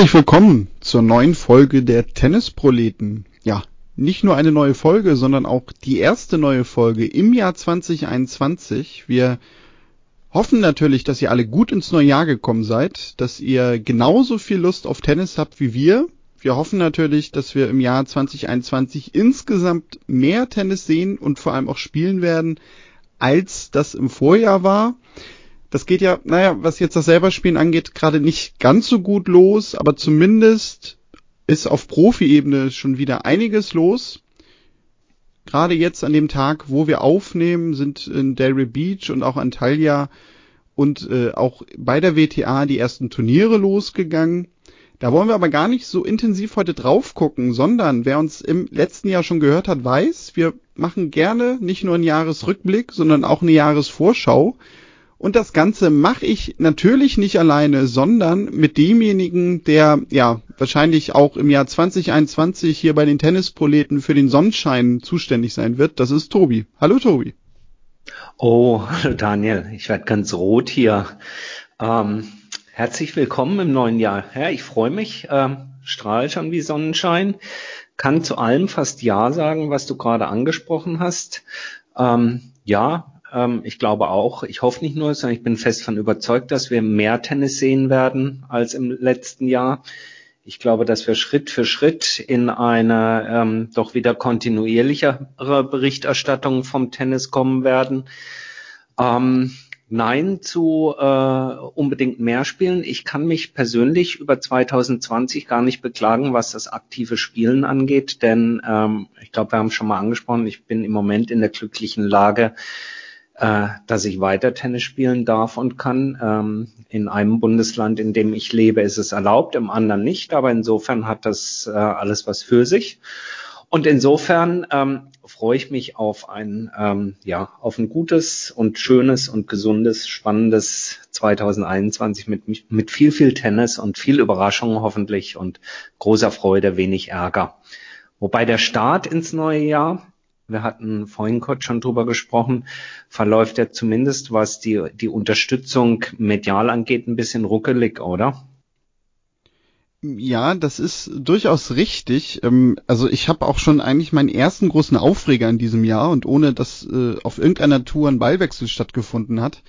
Herzlich willkommen zur neuen Folge der Tennisproleten. Ja, nicht nur eine neue Folge, sondern auch die erste neue Folge im Jahr 2021. Wir hoffen natürlich, dass ihr alle gut ins neue Jahr gekommen seid, dass ihr genauso viel Lust auf Tennis habt wie wir. Wir hoffen natürlich, dass wir im Jahr 2021 insgesamt mehr Tennis sehen und vor allem auch spielen werden, als das im Vorjahr war. Das geht ja, naja, was jetzt das selberspielen angeht, gerade nicht ganz so gut los, aber zumindest ist auf Profi-Ebene schon wieder einiges los. Gerade jetzt an dem Tag, wo wir aufnehmen, sind in Delray Beach und auch Antalya und äh, auch bei der WTA die ersten Turniere losgegangen. Da wollen wir aber gar nicht so intensiv heute drauf gucken, sondern wer uns im letzten Jahr schon gehört hat, weiß, wir machen gerne nicht nur einen Jahresrückblick, sondern auch eine Jahresvorschau. Und das Ganze mache ich natürlich nicht alleine, sondern mit demjenigen, der ja wahrscheinlich auch im Jahr 2021 hier bei den Tennisproleten für den Sonnenschein zuständig sein wird. Das ist Tobi. Hallo Tobi. Oh, hallo Daniel. Ich werde ganz rot hier. Ähm, Herzlich willkommen im neuen Jahr. Ja, ich freue mich, äh, strahle schon wie Sonnenschein, kann zu allem fast Ja sagen, was du gerade angesprochen hast. Ähm, ja, ähm, ich glaube auch, ich hoffe nicht nur, sondern ich bin fest von überzeugt, dass wir mehr Tennis sehen werden als im letzten Jahr. Ich glaube, dass wir Schritt für Schritt in eine ähm, doch wieder kontinuierlichere Berichterstattung vom Tennis kommen werden. Ähm, Nein zu äh, unbedingt mehr spielen. Ich kann mich persönlich über 2020 gar nicht beklagen, was das aktive Spielen angeht, denn ähm, ich glaube, wir haben schon mal angesprochen, ich bin im Moment in der glücklichen Lage, äh, dass ich weiter Tennis spielen darf und kann. Ähm, in einem Bundesland, in dem ich lebe, ist es erlaubt, im anderen nicht, aber insofern hat das äh, alles was für sich. Und insofern ähm, freue ich mich auf ein, ähm, ja, auf ein gutes und schönes und gesundes, spannendes 2021 mit, mit viel, viel Tennis und viel Überraschung hoffentlich und großer Freude, wenig Ärger. Wobei der Start ins neue Jahr, wir hatten vorhin kurz schon drüber gesprochen, verläuft ja zumindest, was die, die Unterstützung medial angeht, ein bisschen ruckelig, oder? Ja, das ist durchaus richtig. Ähm, also ich habe auch schon eigentlich meinen ersten großen Aufreger in diesem Jahr und ohne dass äh, auf irgendeiner Tour ein Ballwechsel stattgefunden hat.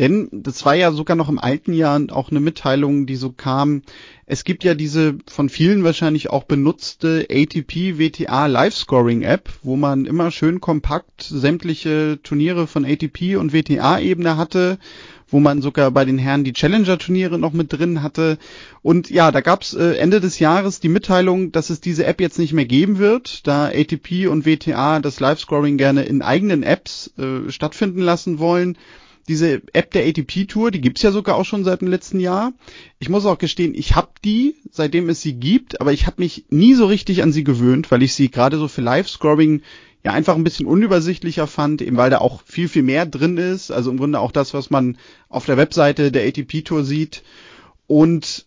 Denn das war ja sogar noch im alten Jahr auch eine Mitteilung, die so kam. Es gibt ja diese von vielen wahrscheinlich auch benutzte ATP WTA Live Scoring App, wo man immer schön kompakt sämtliche Turniere von ATP und WTA Ebene hatte wo man sogar bei den Herren die Challenger-Turniere noch mit drin hatte. Und ja, da gab's äh, Ende des Jahres die Mitteilung, dass es diese App jetzt nicht mehr geben wird, da ATP und WTA das Live-Scoring gerne in eigenen Apps äh, stattfinden lassen wollen. Diese App der ATP Tour, die gibt's ja sogar auch schon seit dem letzten Jahr. Ich muss auch gestehen, ich habe die, seitdem es sie gibt, aber ich habe mich nie so richtig an sie gewöhnt, weil ich sie gerade so für Live-Scoring ja einfach ein bisschen unübersichtlicher fand, eben weil da auch viel, viel mehr drin ist. Also im Grunde auch das, was man auf der Webseite der ATP Tour sieht. Und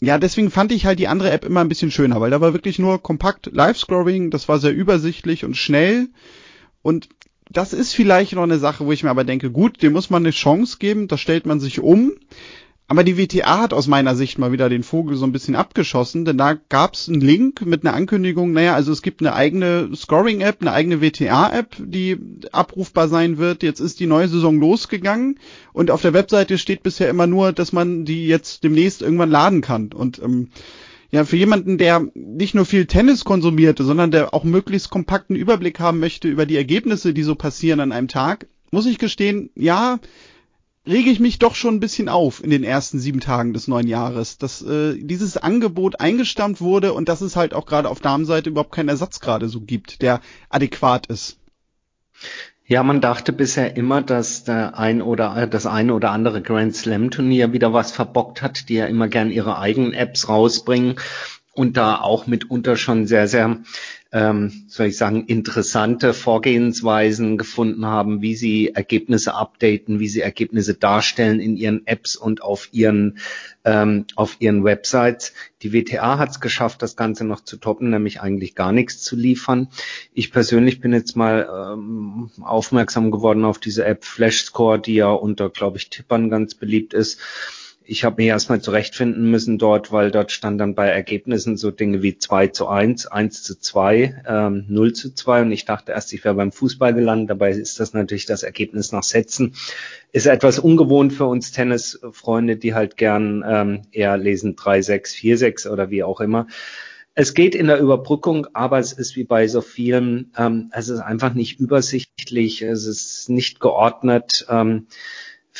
ja, deswegen fand ich halt die andere App immer ein bisschen schöner, weil da war wirklich nur kompakt Live-Scrolling, das war sehr übersichtlich und schnell. Und das ist vielleicht noch eine Sache, wo ich mir aber denke, gut, dem muss man eine Chance geben, da stellt man sich um. Aber die WTA hat aus meiner Sicht mal wieder den Vogel so ein bisschen abgeschossen, denn da gab's einen Link mit einer Ankündigung, naja, also es gibt eine eigene Scoring-App, eine eigene WTA-App, die abrufbar sein wird. Jetzt ist die neue Saison losgegangen und auf der Webseite steht bisher immer nur, dass man die jetzt demnächst irgendwann laden kann. Und ähm, ja, für jemanden, der nicht nur viel Tennis konsumierte, sondern der auch möglichst kompakten Überblick haben möchte über die Ergebnisse, die so passieren an einem Tag, muss ich gestehen, ja, rege ich mich doch schon ein bisschen auf in den ersten sieben Tagen des neuen Jahres, dass äh, dieses Angebot eingestammt wurde und dass es halt auch gerade auf Damenseite überhaupt keinen Ersatz gerade so gibt, der adäquat ist. Ja, man dachte bisher immer, dass der ein oder das eine oder andere Grand Slam Turnier wieder was verbockt hat, die ja immer gern ihre eigenen Apps rausbringen und da auch mitunter schon sehr, sehr ähm, soll ich sagen, interessante Vorgehensweisen gefunden haben, wie sie Ergebnisse updaten, wie sie Ergebnisse darstellen in ihren Apps und auf ihren ähm, auf ihren Websites. Die WTA hat es geschafft, das Ganze noch zu toppen, nämlich eigentlich gar nichts zu liefern. Ich persönlich bin jetzt mal ähm, aufmerksam geworden auf diese App Flashscore, die ja unter, glaube ich, Tippern ganz beliebt ist ich habe mich erstmal zurechtfinden müssen dort, weil dort stand dann bei Ergebnissen so Dinge wie 2 zu 1, 1 zu 2, ähm, 0 zu 2 und ich dachte erst, ich wäre beim Fußball gelandet. Dabei ist das natürlich das Ergebnis nach Sätzen. Ist etwas ungewohnt für uns Tennisfreunde, die halt gern ähm, eher lesen 3, 6, 4, 6 oder wie auch immer. Es geht in der Überbrückung, aber es ist wie bei so vielen, ähm, es ist einfach nicht übersichtlich, es ist nicht geordnet. Ähm,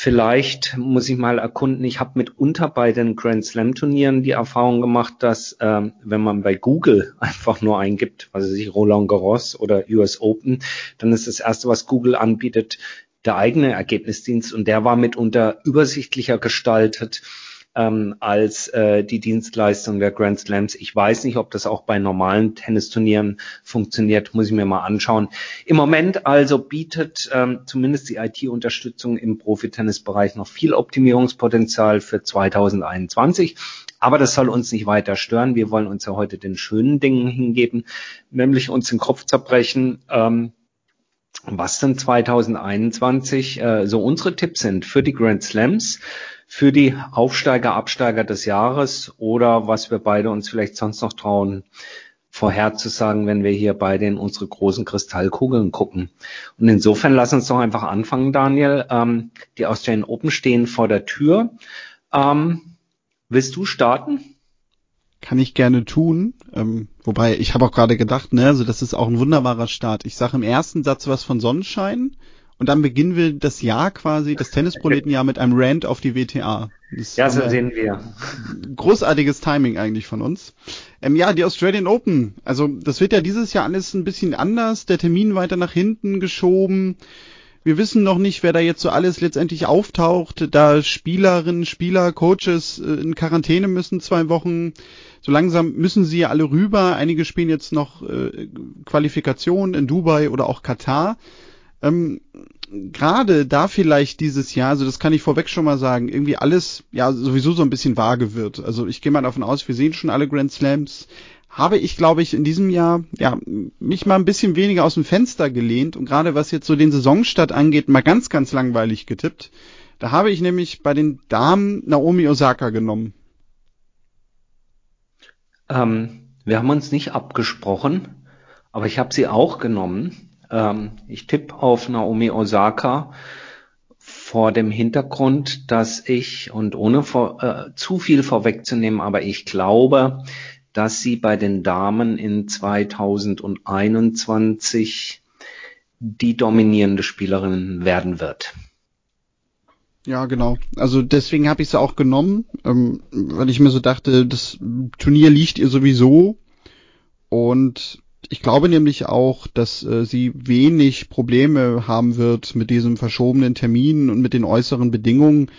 Vielleicht muss ich mal erkunden, ich habe mitunter bei den Grand Slam Turnieren die Erfahrung gemacht, dass ähm, wenn man bei Google einfach nur eingibt, was weiß ich, Roland Garros oder US Open, dann ist das erste, was Google anbietet, der eigene Ergebnisdienst. Und der war mitunter übersichtlicher gestaltet ähm, als äh, die Dienstleistung der Grand Slams. Ich weiß nicht, ob das auch bei normalen Tennisturnieren funktioniert, muss ich mir mal anschauen. Im Moment also bietet ähm, zumindest die IT-Unterstützung im Profitennisbereich noch viel Optimierungspotenzial für 2021. Aber das soll uns nicht weiter stören. Wir wollen uns ja heute den schönen Dingen hingeben, nämlich uns den Kopf zerbrechen. Ähm, was denn 2021 äh, so unsere Tipps sind für die Grand Slams, für die Aufsteiger, Absteiger des Jahres oder was wir beide uns vielleicht sonst noch trauen, vorherzusagen, wenn wir hier beide in unsere großen Kristallkugeln gucken. Und insofern lass uns doch einfach anfangen, Daniel. Ähm, die Australian Open stehen vor der Tür. Ähm, willst du starten? Kann ich gerne tun. Ähm, wobei, ich habe auch gerade gedacht, ne, also das ist auch ein wunderbarer Start. Ich sage im ersten Satz was von Sonnenschein und dann beginnen wir das Jahr quasi, das Tennisproletenjahr mit einem Rant auf die WTA. Das ja, so sehen wir. Großartiges Timing eigentlich von uns. Ähm, ja, die Australian Open. Also das wird ja dieses Jahr alles ein bisschen anders. Der Termin weiter nach hinten geschoben. Wir wissen noch nicht, wer da jetzt so alles letztendlich auftaucht, da Spielerinnen, Spieler, Coaches äh, in Quarantäne müssen zwei Wochen. So langsam müssen sie ja alle rüber. Einige spielen jetzt noch äh, Qualifikation in Dubai oder auch Katar. Ähm, Gerade da vielleicht dieses Jahr, also das kann ich vorweg schon mal sagen, irgendwie alles ja sowieso so ein bisschen vage wird. Also ich gehe mal davon aus, wir sehen schon alle Grand Slams. Habe ich, glaube ich, in diesem Jahr ja mich mal ein bisschen weniger aus dem Fenster gelehnt und gerade was jetzt so den Saisonstart angeht, mal ganz, ganz langweilig getippt. Da habe ich nämlich bei den Damen Naomi Osaka genommen. Ähm, wir haben uns nicht abgesprochen, aber ich habe sie auch genommen. Ähm, ich tippe auf Naomi Osaka vor dem Hintergrund, dass ich, und ohne vor, äh, zu viel vorwegzunehmen, aber ich glaube, dass sie bei den Damen in 2021 die dominierende Spielerin werden wird. Ja, genau. Also deswegen habe ich sie auch genommen, ähm, weil ich mir so dachte, das Turnier liegt ihr sowieso und ich glaube nämlich auch, dass äh, sie wenig Probleme haben wird mit diesem verschobenen Termin und mit den äußeren Bedingungen,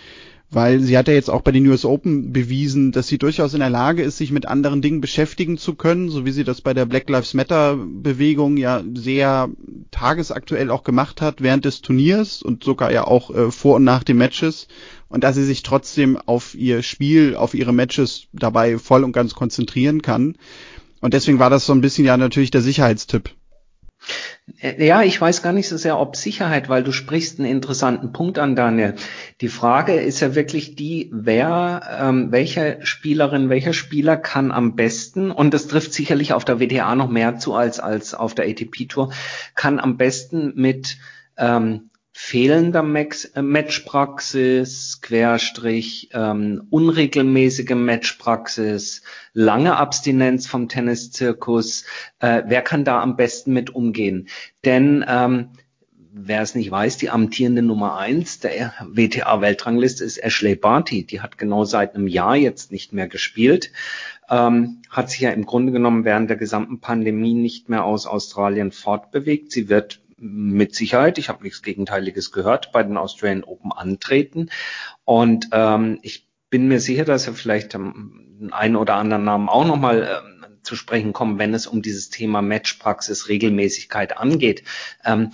weil sie hat ja jetzt auch bei den US Open bewiesen, dass sie durchaus in der Lage ist, sich mit anderen Dingen beschäftigen zu können, so wie sie das bei der Black Lives Matter Bewegung ja sehr tagesaktuell auch gemacht hat während des Turniers und sogar ja auch äh, vor und nach den Matches und dass sie sich trotzdem auf ihr Spiel, auf ihre Matches dabei voll und ganz konzentrieren kann. Und deswegen war das so ein bisschen ja natürlich der Sicherheitstipp. Äh, ja, ich weiß gar nicht so sehr, ob Sicherheit, weil du sprichst einen interessanten Punkt an, Daniel. Die Frage ist ja wirklich die, wer, ähm, welche Spielerin, welcher Spieler kann am besten, und das trifft sicherlich auf der WTA noch mehr zu als, als auf der ATP-Tour, kann am besten mit ähm, fehlender äh, Matchpraxis, Querstrich, ähm, unregelmäßige Matchpraxis, lange Abstinenz vom Tenniszirkus. Äh, wer kann da am besten mit umgehen? Denn ähm, wer es nicht weiß, die amtierende Nummer eins der WTA-Weltrangliste ist Ashley Barty. Die hat genau seit einem Jahr jetzt nicht mehr gespielt. Ähm, hat sich ja im Grunde genommen während der gesamten Pandemie nicht mehr aus Australien fortbewegt. Sie wird mit Sicherheit, ich habe nichts Gegenteiliges gehört, bei den Australian Open antreten. Und ähm, ich bin mir sicher, dass er vielleicht ähm, einen oder anderen Namen auch nochmal ähm, zu sprechen kommen, wenn es um dieses Thema Matchpraxis, Regelmäßigkeit angeht. Ähm,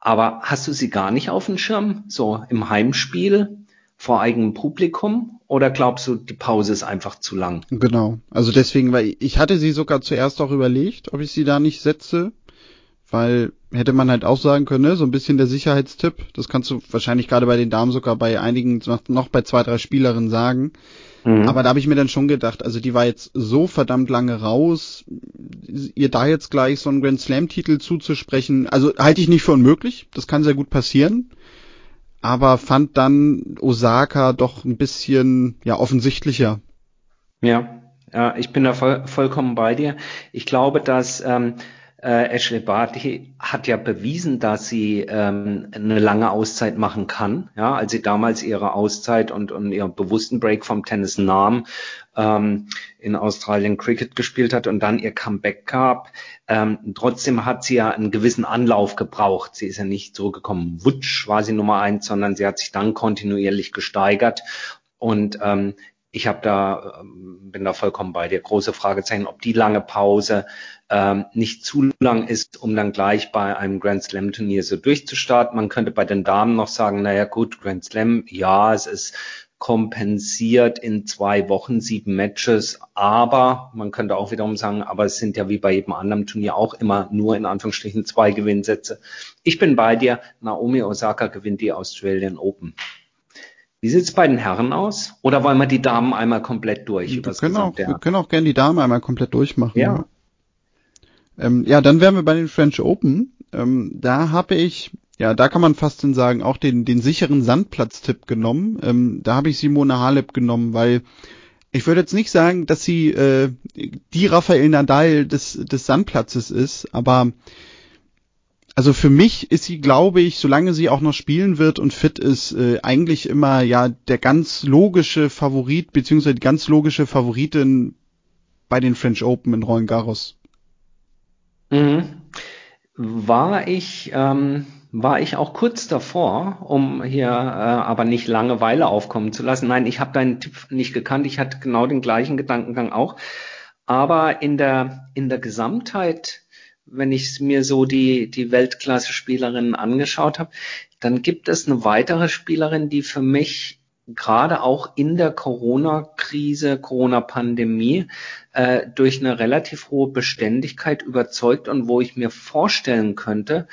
aber hast du sie gar nicht auf dem Schirm, so im Heimspiel vor eigenem Publikum? Oder glaubst du, die Pause ist einfach zu lang? Genau. Also deswegen, weil ich hatte sie sogar zuerst auch überlegt, ob ich sie da nicht setze weil hätte man halt auch sagen können, ne, so ein bisschen der Sicherheitstipp. Das kannst du wahrscheinlich gerade bei den Damen sogar bei einigen noch bei zwei, drei Spielerinnen sagen. Mhm. Aber da habe ich mir dann schon gedacht, also die war jetzt so verdammt lange raus, ihr da jetzt gleich so einen Grand Slam Titel zuzusprechen, also halte ich nicht für unmöglich, das kann sehr gut passieren. Aber fand dann Osaka doch ein bisschen ja offensichtlicher. Ja, ja ich bin da voll, vollkommen bei dir. Ich glaube, dass ähm, äh, Ashley Barty hat ja bewiesen, dass sie ähm, eine lange Auszeit machen kann. Ja, als sie damals ihre Auszeit und, und ihren bewussten Break vom Tennis nahm, ähm, in Australien Cricket gespielt hat und dann ihr Comeback gab. Ähm, trotzdem hat sie ja einen gewissen Anlauf gebraucht. Sie ist ja nicht zurückgekommen. Wutsch war sie Nummer eins, sondern sie hat sich dann kontinuierlich gesteigert. Und ähm, ich habe da, ähm, bin da vollkommen bei dir. Große Fragezeichen, ob die lange Pause ähm, nicht zu lang ist, um dann gleich bei einem Grand Slam Turnier so durchzustarten. Man könnte bei den Damen noch sagen, naja gut, Grand Slam, ja, es ist kompensiert in zwei Wochen sieben Matches, aber man könnte auch wiederum sagen, aber es sind ja wie bei jedem anderen Turnier auch immer nur in Anführungsstrichen zwei Gewinnsätze. Ich bin bei dir, Naomi Osaka gewinnt die Australian Open. Wie sieht's bei den Herren aus? Oder wollen wir die Damen einmal komplett durch? Wir können, auch, wir können auch gerne die Damen einmal komplett durchmachen. Ja. Ja, ähm, ja dann wären wir bei den French Open. Ähm, da habe ich, ja, da kann man fast sagen, auch den, den sicheren Sandplatz-Tipp genommen. Ähm, da habe ich Simone Halep genommen, weil ich würde jetzt nicht sagen, dass sie äh, die Rafael Nadal des, des Sandplatzes ist, aber also für mich ist sie, glaube ich, solange sie auch noch spielen wird und fit ist, äh, eigentlich immer ja der ganz logische Favorit beziehungsweise die ganz logische Favoritin bei den French Open in Roland Garros. Mhm. War ich ähm, war ich auch kurz davor, um hier äh, aber nicht Langeweile aufkommen zu lassen. Nein, ich habe deinen Tipp nicht gekannt. Ich hatte genau den gleichen Gedankengang auch. Aber in der in der Gesamtheit wenn ich mir so die, die Weltklasse-Spielerinnen angeschaut habe, dann gibt es eine weitere Spielerin, die für mich gerade auch in der Corona-Krise, Corona-Pandemie äh, durch eine relativ hohe Beständigkeit überzeugt und wo ich mir vorstellen könnte,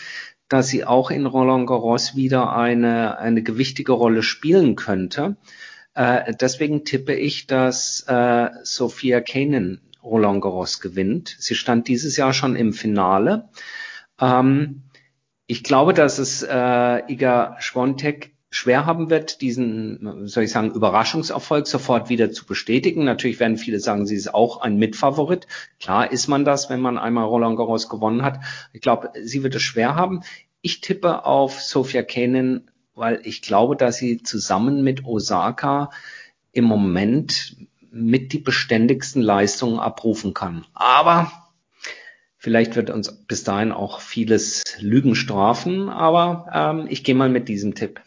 dass sie auch in Roland Garros wieder eine, eine gewichtige Rolle spielen könnte. Äh, deswegen tippe ich, dass äh, Sophia Kanin Roland Garros gewinnt. Sie stand dieses Jahr schon im Finale. Ähm, ich glaube, dass es äh, Iga Schwontek schwer haben wird, diesen, soll ich sagen, Überraschungserfolg sofort wieder zu bestätigen. Natürlich werden viele sagen, sie ist auch ein Mitfavorit. Klar ist man das, wenn man einmal Roland Garros gewonnen hat. Ich glaube, sie wird es schwer haben. Ich tippe auf Sophia Kenin, weil ich glaube, dass sie zusammen mit Osaka im Moment mit die beständigsten Leistungen abrufen kann. Aber vielleicht wird uns bis dahin auch vieles Lügen strafen, aber ähm, ich gehe mal mit diesem Tipp.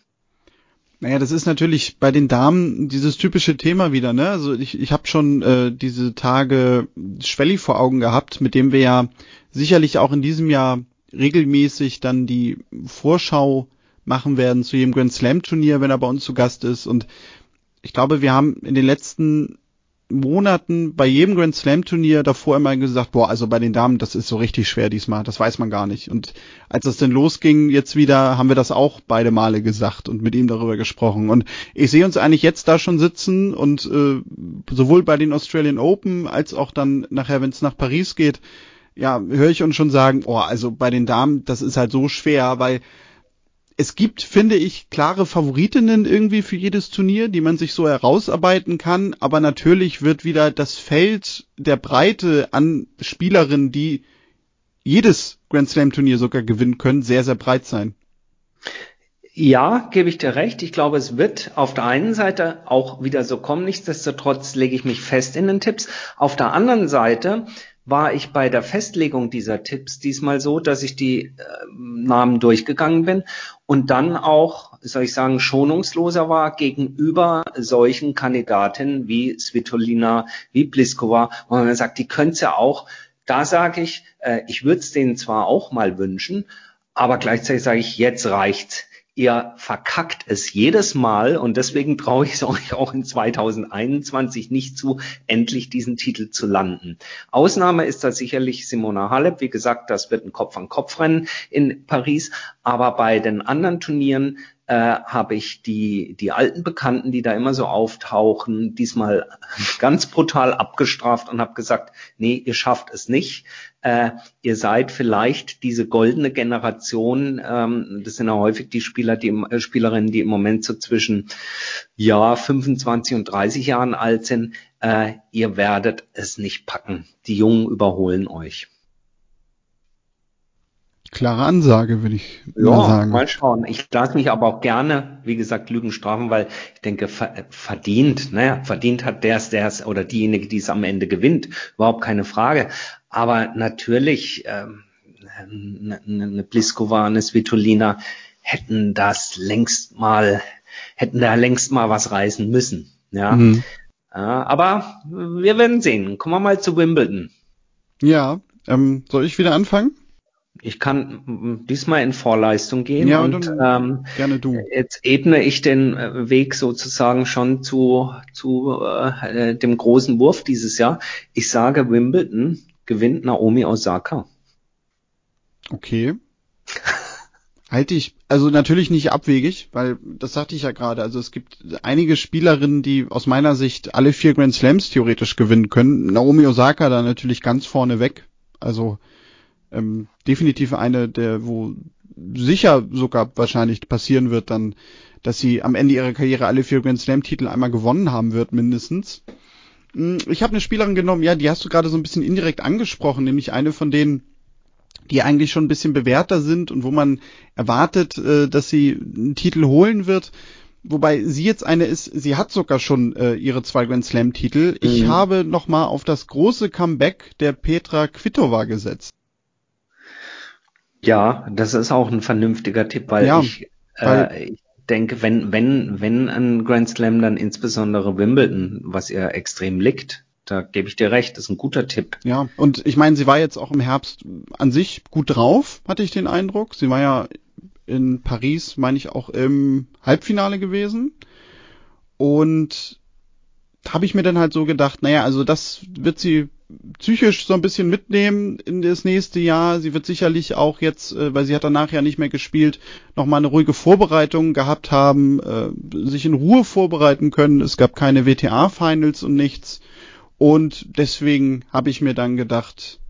Naja, das ist natürlich bei den Damen dieses typische Thema wieder, ne? Also ich, ich habe schon äh, diese Tage Schwelli vor Augen gehabt, mit dem wir ja sicherlich auch in diesem Jahr regelmäßig dann die Vorschau machen werden zu jedem Grand Slam Turnier, wenn er bei uns zu Gast ist. Und ich glaube, wir haben in den letzten Monaten bei jedem Grand Slam Turnier davor immer gesagt, boah, also bei den Damen, das ist so richtig schwer diesmal, das weiß man gar nicht. Und als es denn losging, jetzt wieder, haben wir das auch beide Male gesagt und mit ihm darüber gesprochen. Und ich sehe uns eigentlich jetzt da schon sitzen und äh, sowohl bei den Australian Open als auch dann nachher, wenn es nach Paris geht, ja, höre ich uns schon sagen, oh, also bei den Damen, das ist halt so schwer, weil es gibt, finde ich, klare Favoritinnen irgendwie für jedes Turnier, die man sich so herausarbeiten kann, aber natürlich wird wieder das Feld der Breite an Spielerinnen, die jedes Grand Slam Turnier sogar gewinnen können, sehr, sehr breit sein. Ja, gebe ich dir recht. Ich glaube, es wird auf der einen Seite auch wieder so kommen. Nichtsdestotrotz lege ich mich fest in den Tipps. Auf der anderen Seite war ich bei der Festlegung dieser Tipps diesmal so, dass ich die äh, Namen durchgegangen bin und dann auch, soll ich sagen, schonungsloser war gegenüber solchen Kandidatinnen wie Svitolina, wie Pliskova, wo man sagt, die könnte ja auch. Da sage ich, äh, ich würde es denen zwar auch mal wünschen, aber gleichzeitig sage ich, jetzt reicht's. Ihr verkackt es jedes Mal und deswegen traue ich es euch auch in 2021 nicht zu, endlich diesen Titel zu landen. Ausnahme ist da sicherlich Simona Halep. Wie gesagt, das wird ein Kopf-an-Kopf-Rennen in Paris. Aber bei den anderen Turnieren äh, habe ich die, die alten Bekannten, die da immer so auftauchen, diesmal ganz brutal abgestraft und habe gesagt, nee, ihr schafft es nicht. Äh, ihr seid vielleicht diese goldene Generation, ähm, das sind ja häufig die Spieler, die äh, Spielerinnen, die im Moment so zwischen ja 25 und 30 Jahren alt sind. Äh, ihr werdet es nicht packen. Die Jungen überholen euch. Klare Ansage, würde ich ja, mal sagen. Mal schauen. Ich lasse mich aber auch gerne, wie gesagt, Lügen strafen, weil ich denke, verdient, naja, verdient hat der der es oder diejenige, die es am Ende gewinnt. Überhaupt keine Frage. Aber natürlich, ähm, eine, eine Pliskova, eine Svitolina hätten das längst mal, hätten da längst mal was reißen müssen. Ja. Mhm. ja aber wir werden sehen. Kommen wir mal zu Wimbledon. Ja, ähm, soll ich wieder anfangen? Ich kann diesmal in Vorleistung gehen ja, und ähm, gerne du. Jetzt ebne ich den äh, Weg sozusagen schon zu, zu äh, dem großen Wurf dieses Jahr. Ich sage, Wimbledon gewinnt Naomi Osaka. Okay. Halte ich, also natürlich nicht abwegig, weil das sagte ich ja gerade. Also es gibt einige Spielerinnen, die aus meiner Sicht alle vier Grand Slams theoretisch gewinnen können. Naomi Osaka da natürlich ganz vorne weg. Also ähm, definitiv eine, der, wo sicher sogar wahrscheinlich passieren wird dann, dass sie am Ende ihrer Karriere alle vier Grand Slam Titel einmal gewonnen haben wird, mindestens. Hm, ich habe eine Spielerin genommen, ja, die hast du gerade so ein bisschen indirekt angesprochen, nämlich eine von denen, die eigentlich schon ein bisschen bewährter sind und wo man erwartet, äh, dass sie einen Titel holen wird. Wobei sie jetzt eine ist, sie hat sogar schon äh, ihre zwei Grand Slam Titel. Ich mhm. habe nochmal auf das große Comeback der Petra Kvitova gesetzt. Ja, das ist auch ein vernünftiger Tipp, weil ja, ich, äh, ich denke, wenn, wenn, wenn ein Grand Slam, dann insbesondere Wimbledon, was ihr extrem liegt. Da gebe ich dir recht, das ist ein guter Tipp. Ja, und ich meine, sie war jetzt auch im Herbst an sich gut drauf, hatte ich den Eindruck. Sie war ja in Paris, meine ich, auch im Halbfinale gewesen. Und habe ich mir dann halt so gedacht, naja, also das wird sie psychisch so ein bisschen mitnehmen in das nächste Jahr. Sie wird sicherlich auch jetzt, äh, weil sie hat danach ja nicht mehr gespielt, nochmal eine ruhige Vorbereitung gehabt haben, äh, sich in Ruhe vorbereiten können. Es gab keine WTA-Finals und nichts. Und deswegen habe ich mir dann gedacht,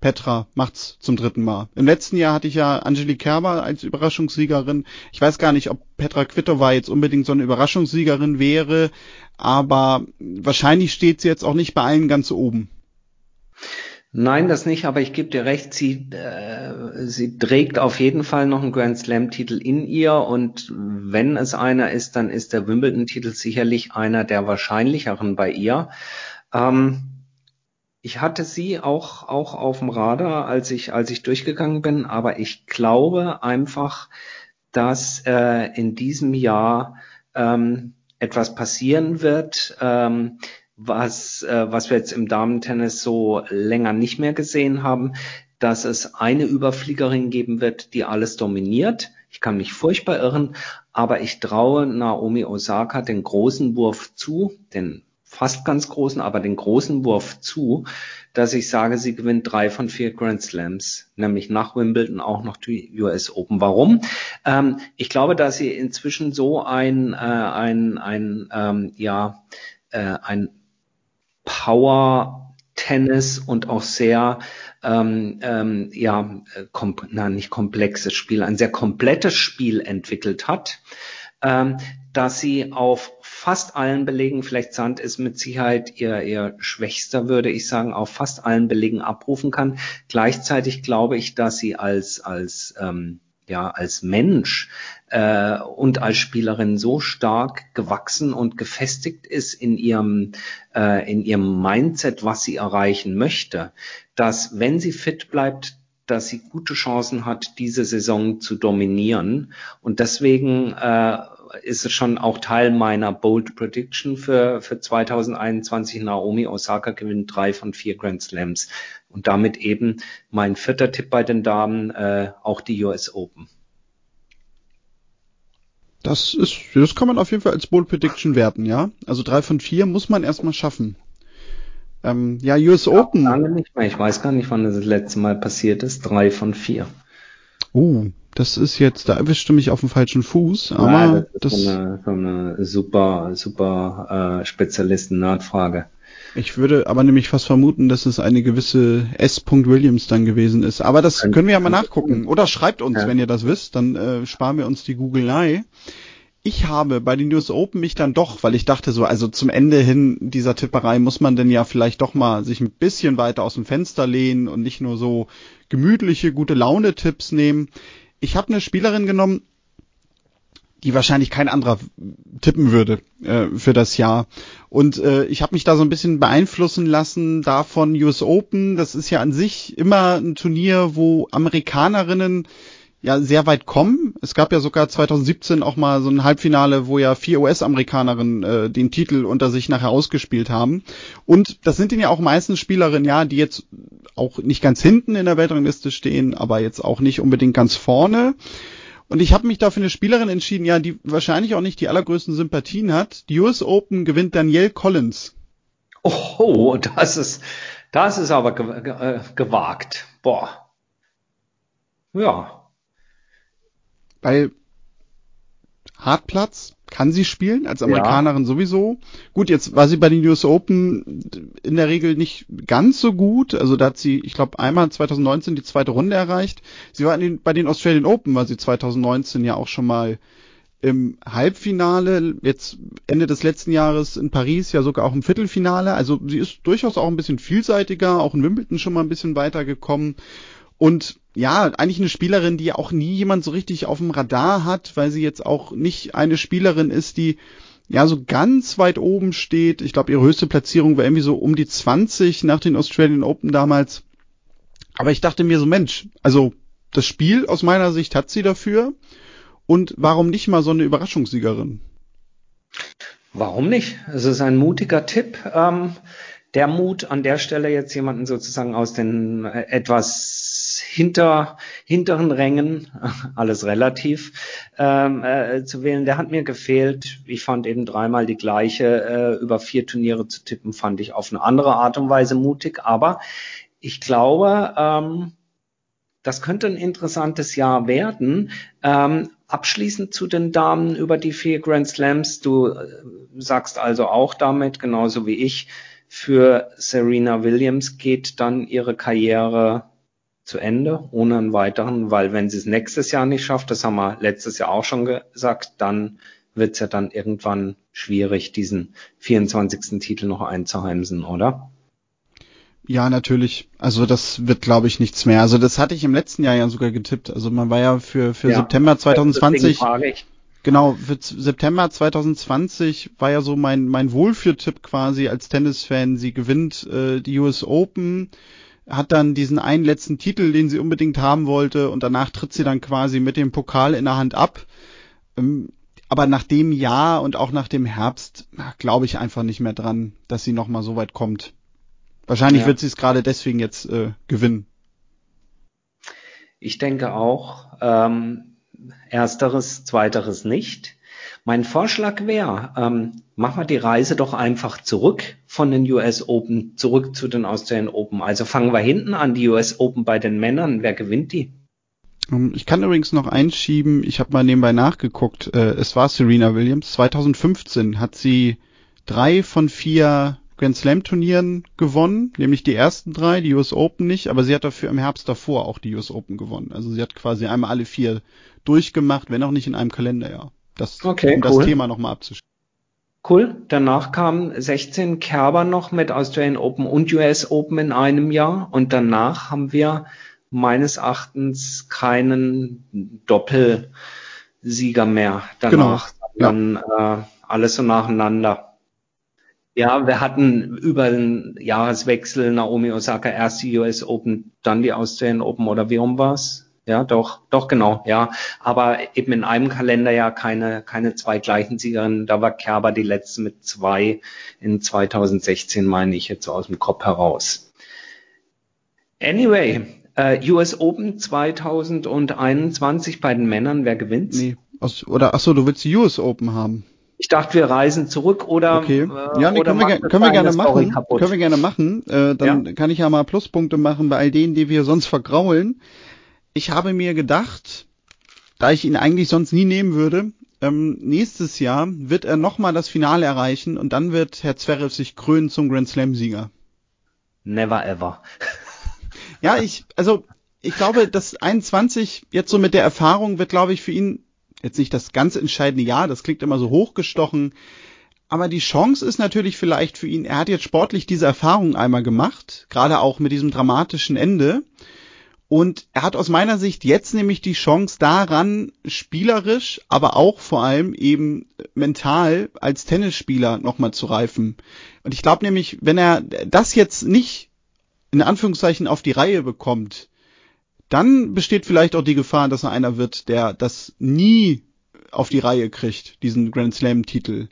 Petra macht's zum dritten Mal. Im letzten Jahr hatte ich ja Angelique Kerber als Überraschungssiegerin. Ich weiß gar nicht, ob Petra Kvitova jetzt unbedingt so eine Überraschungssiegerin wäre, aber wahrscheinlich steht sie jetzt auch nicht bei allen ganz oben. Nein, das nicht, aber ich gebe dir recht, sie, äh, sie trägt auf jeden Fall noch einen Grand Slam-Titel in ihr und wenn es einer ist, dann ist der Wimbledon-Titel sicherlich einer der wahrscheinlicheren bei ihr. Ähm, ich hatte sie auch, auch auf dem Radar, als ich, als ich durchgegangen bin, aber ich glaube einfach, dass äh, in diesem Jahr ähm, etwas passieren wird, ähm, was, äh, was wir jetzt im Damentennis so länger nicht mehr gesehen haben, dass es eine Überfliegerin geben wird, die alles dominiert. Ich kann mich furchtbar irren, aber ich traue Naomi Osaka den großen Wurf zu, den fast ganz großen, aber den großen Wurf zu, dass ich sage, sie gewinnt drei von vier Grand Slams, nämlich nach Wimbledon auch noch die US Open. Warum? Ähm, ich glaube, dass sie inzwischen so ein, äh, ein, ein ähm, ja, äh, ein Power Tennis und auch sehr ähm, ähm, ja, kom na, nicht komplexes Spiel, ein sehr komplettes Spiel entwickelt hat, ähm, dass sie auf fast allen Belegen, vielleicht Sand ist mit Sicherheit ihr, ihr schwächster, würde ich sagen, auf fast allen Belegen abrufen kann. Gleichzeitig glaube ich, dass sie als, als, ähm, ja, als Mensch äh, und als Spielerin so stark gewachsen und gefestigt ist in ihrem, äh, in ihrem Mindset, was sie erreichen möchte, dass wenn sie fit bleibt, dass sie gute Chancen hat, diese Saison zu dominieren. Und deswegen äh, ist es schon auch Teil meiner Bold Prediction für, für 2021. Naomi Osaka gewinnt drei von vier Grand Slams. Und damit eben mein vierter Tipp bei den Damen, äh, auch die US Open. Das ist, das kann man auf jeden Fall als Bold Prediction werten, ja. Also drei von vier muss man erstmal schaffen. Ähm, ja, US Open. Lange nicht mehr. Ich weiß gar nicht, wann das, das letzte Mal passiert ist. Drei von vier. Uh, das ist jetzt, da erwischte mich auf dem falschen Fuß, aber ja, das ist das, so, eine, so eine super, super äh, Spezialisten-Nerdfrage. Ich würde aber nämlich fast vermuten, dass es eine gewisse S. Williams dann gewesen ist. Aber das können wir ja mal nachgucken. Oder schreibt uns, ja. wenn ihr das wisst, dann äh, sparen wir uns die Googelei. Ich habe bei den News Open mich dann doch, weil ich dachte so, also zum Ende hin dieser Tipperei muss man denn ja vielleicht doch mal sich ein bisschen weiter aus dem Fenster lehnen und nicht nur so gemütliche, gute Laune-Tipps nehmen. Ich habe eine Spielerin genommen, die wahrscheinlich kein anderer tippen würde äh, für das Jahr. Und äh, ich habe mich da so ein bisschen beeinflussen lassen davon US Open. Das ist ja an sich immer ein Turnier, wo Amerikanerinnen ja sehr weit kommen. Es gab ja sogar 2017 auch mal so ein Halbfinale, wo ja vier US-Amerikanerinnen äh, den Titel unter sich nachher ausgespielt haben. Und das sind ja auch meistens Spielerinnen, ja, die jetzt auch nicht ganz hinten in der Weltrangliste stehen, aber jetzt auch nicht unbedingt ganz vorne. Und ich habe mich da für eine Spielerin entschieden, ja, die wahrscheinlich auch nicht die allergrößten Sympathien hat. Die US Open gewinnt Danielle Collins. Oh, das ist, das ist aber äh, gewagt. Boah. Ja. Weil Hartplatz, kann sie spielen, als Amerikanerin ja. sowieso. Gut, jetzt war sie bei den US Open in der Regel nicht ganz so gut. Also da hat sie, ich glaube, einmal 2019 die zweite Runde erreicht. Sie war den, bei den Australian Open, war sie 2019 ja auch schon mal im Halbfinale, jetzt Ende des letzten Jahres in Paris ja sogar auch im Viertelfinale. Also sie ist durchaus auch ein bisschen vielseitiger, auch in Wimbledon schon mal ein bisschen weitergekommen. Und ja, eigentlich eine Spielerin, die auch nie jemand so richtig auf dem Radar hat, weil sie jetzt auch nicht eine Spielerin ist, die ja so ganz weit oben steht. Ich glaube, ihre höchste Platzierung war irgendwie so um die 20 nach den Australian Open damals. Aber ich dachte mir so, Mensch, also das Spiel aus meiner Sicht hat sie dafür. Und warum nicht mal so eine Überraschungssiegerin? Warum nicht? Es ist ein mutiger Tipp. Ähm, der Mut an der Stelle jetzt jemanden sozusagen aus den äh, etwas hinter, hinteren Rängen, alles relativ, ähm, äh, zu wählen, der hat mir gefehlt. Ich fand eben dreimal die gleiche, äh, über vier Turniere zu tippen, fand ich auf eine andere Art und Weise mutig. Aber ich glaube, ähm, das könnte ein interessantes Jahr werden. Ähm, abschließend zu den Damen über die vier Grand Slams. Du äh, sagst also auch damit, genauso wie ich, für Serena Williams geht dann ihre Karriere zu Ende, ohne einen weiteren, weil wenn sie es nächstes Jahr nicht schafft, das haben wir letztes Jahr auch schon gesagt, dann wird es ja dann irgendwann schwierig, diesen 24. Titel noch einzuheimsen, oder? Ja, natürlich. Also das wird, glaube ich, nichts mehr. Also das hatte ich im letzten Jahr ja sogar getippt. Also man war ja für, für ja, September 2020 Genau, für September 2020 war ja so mein, mein Wohlfühltipp quasi als Tennisfan. Sie gewinnt äh, die US Open, hat dann diesen einen letzten Titel, den sie unbedingt haben wollte und danach tritt sie dann quasi mit dem Pokal in der Hand ab. Ähm, aber nach dem Jahr und auch nach dem Herbst glaube ich einfach nicht mehr dran, dass sie nochmal so weit kommt. Wahrscheinlich ja. wird sie es gerade deswegen jetzt äh, gewinnen. Ich denke auch. Ähm ersteres, zweiteres nicht. Mein Vorschlag wäre, ähm, machen wir die Reise doch einfach zurück von den US Open, zurück zu den Australian Open. Also fangen wir hinten an, die US Open bei den Männern. Wer gewinnt die? Ähm, ich kann übrigens noch einschieben, ich habe mal nebenbei nachgeguckt, äh, es war Serena Williams. 2015 hat sie drei von vier Grand Slam Turnieren gewonnen, nämlich die ersten drei, die US Open nicht, aber sie hat dafür im Herbst davor auch die US Open gewonnen. Also sie hat quasi einmal alle vier durchgemacht, wenn auch nicht in einem Kalenderjahr. Das, okay, um cool. das Thema nochmal abzuschließen. Cool. Danach kamen 16 Kerber noch mit Australian Open und US Open in einem Jahr und danach haben wir meines Erachtens keinen Doppelsieger mehr danach. Genau. Dann ja. äh, alles so nacheinander. Ja, wir hatten über den Jahreswechsel Naomi Osaka erst die US Open, dann die Australian Open oder wie rum war's? Ja, doch, doch genau, ja. Aber eben in einem Kalender ja keine, keine zwei gleichen Siegerinnen. Da war Kerber die letzte mit zwei in 2016, meine ich jetzt aus dem Kopf heraus. Anyway, äh, US Open 2021 bei den Männern, wer gewinnt? Nee, Aus, oder ach so, du willst die US Open haben? Ich dachte, wir reisen zurück oder okay. Äh, ja, nee, können, wir, können wir gerne machen. Können wir gerne machen. Äh, dann ja. kann ich ja mal Pluspunkte machen bei all denen, die wir sonst vergraulen. Ich habe mir gedacht, da ich ihn eigentlich sonst nie nehmen würde, ähm, nächstes Jahr wird er nochmal das Finale erreichen und dann wird Herr Zverev sich krönen zum Grand Slam Sieger. Never ever. ja, ich, also ich glaube, das 21 jetzt so mit der Erfahrung wird, glaube ich, für ihn jetzt nicht das ganz entscheidende Jahr. Das klingt immer so hochgestochen. Aber die Chance ist natürlich vielleicht für ihn, er hat jetzt sportlich diese Erfahrung einmal gemacht, gerade auch mit diesem dramatischen Ende. Und er hat aus meiner Sicht jetzt nämlich die Chance daran, spielerisch, aber auch vor allem eben mental als Tennisspieler nochmal zu reifen. Und ich glaube nämlich, wenn er das jetzt nicht in Anführungszeichen auf die Reihe bekommt, dann besteht vielleicht auch die Gefahr, dass er einer wird, der das nie auf die Reihe kriegt, diesen Grand Slam Titel.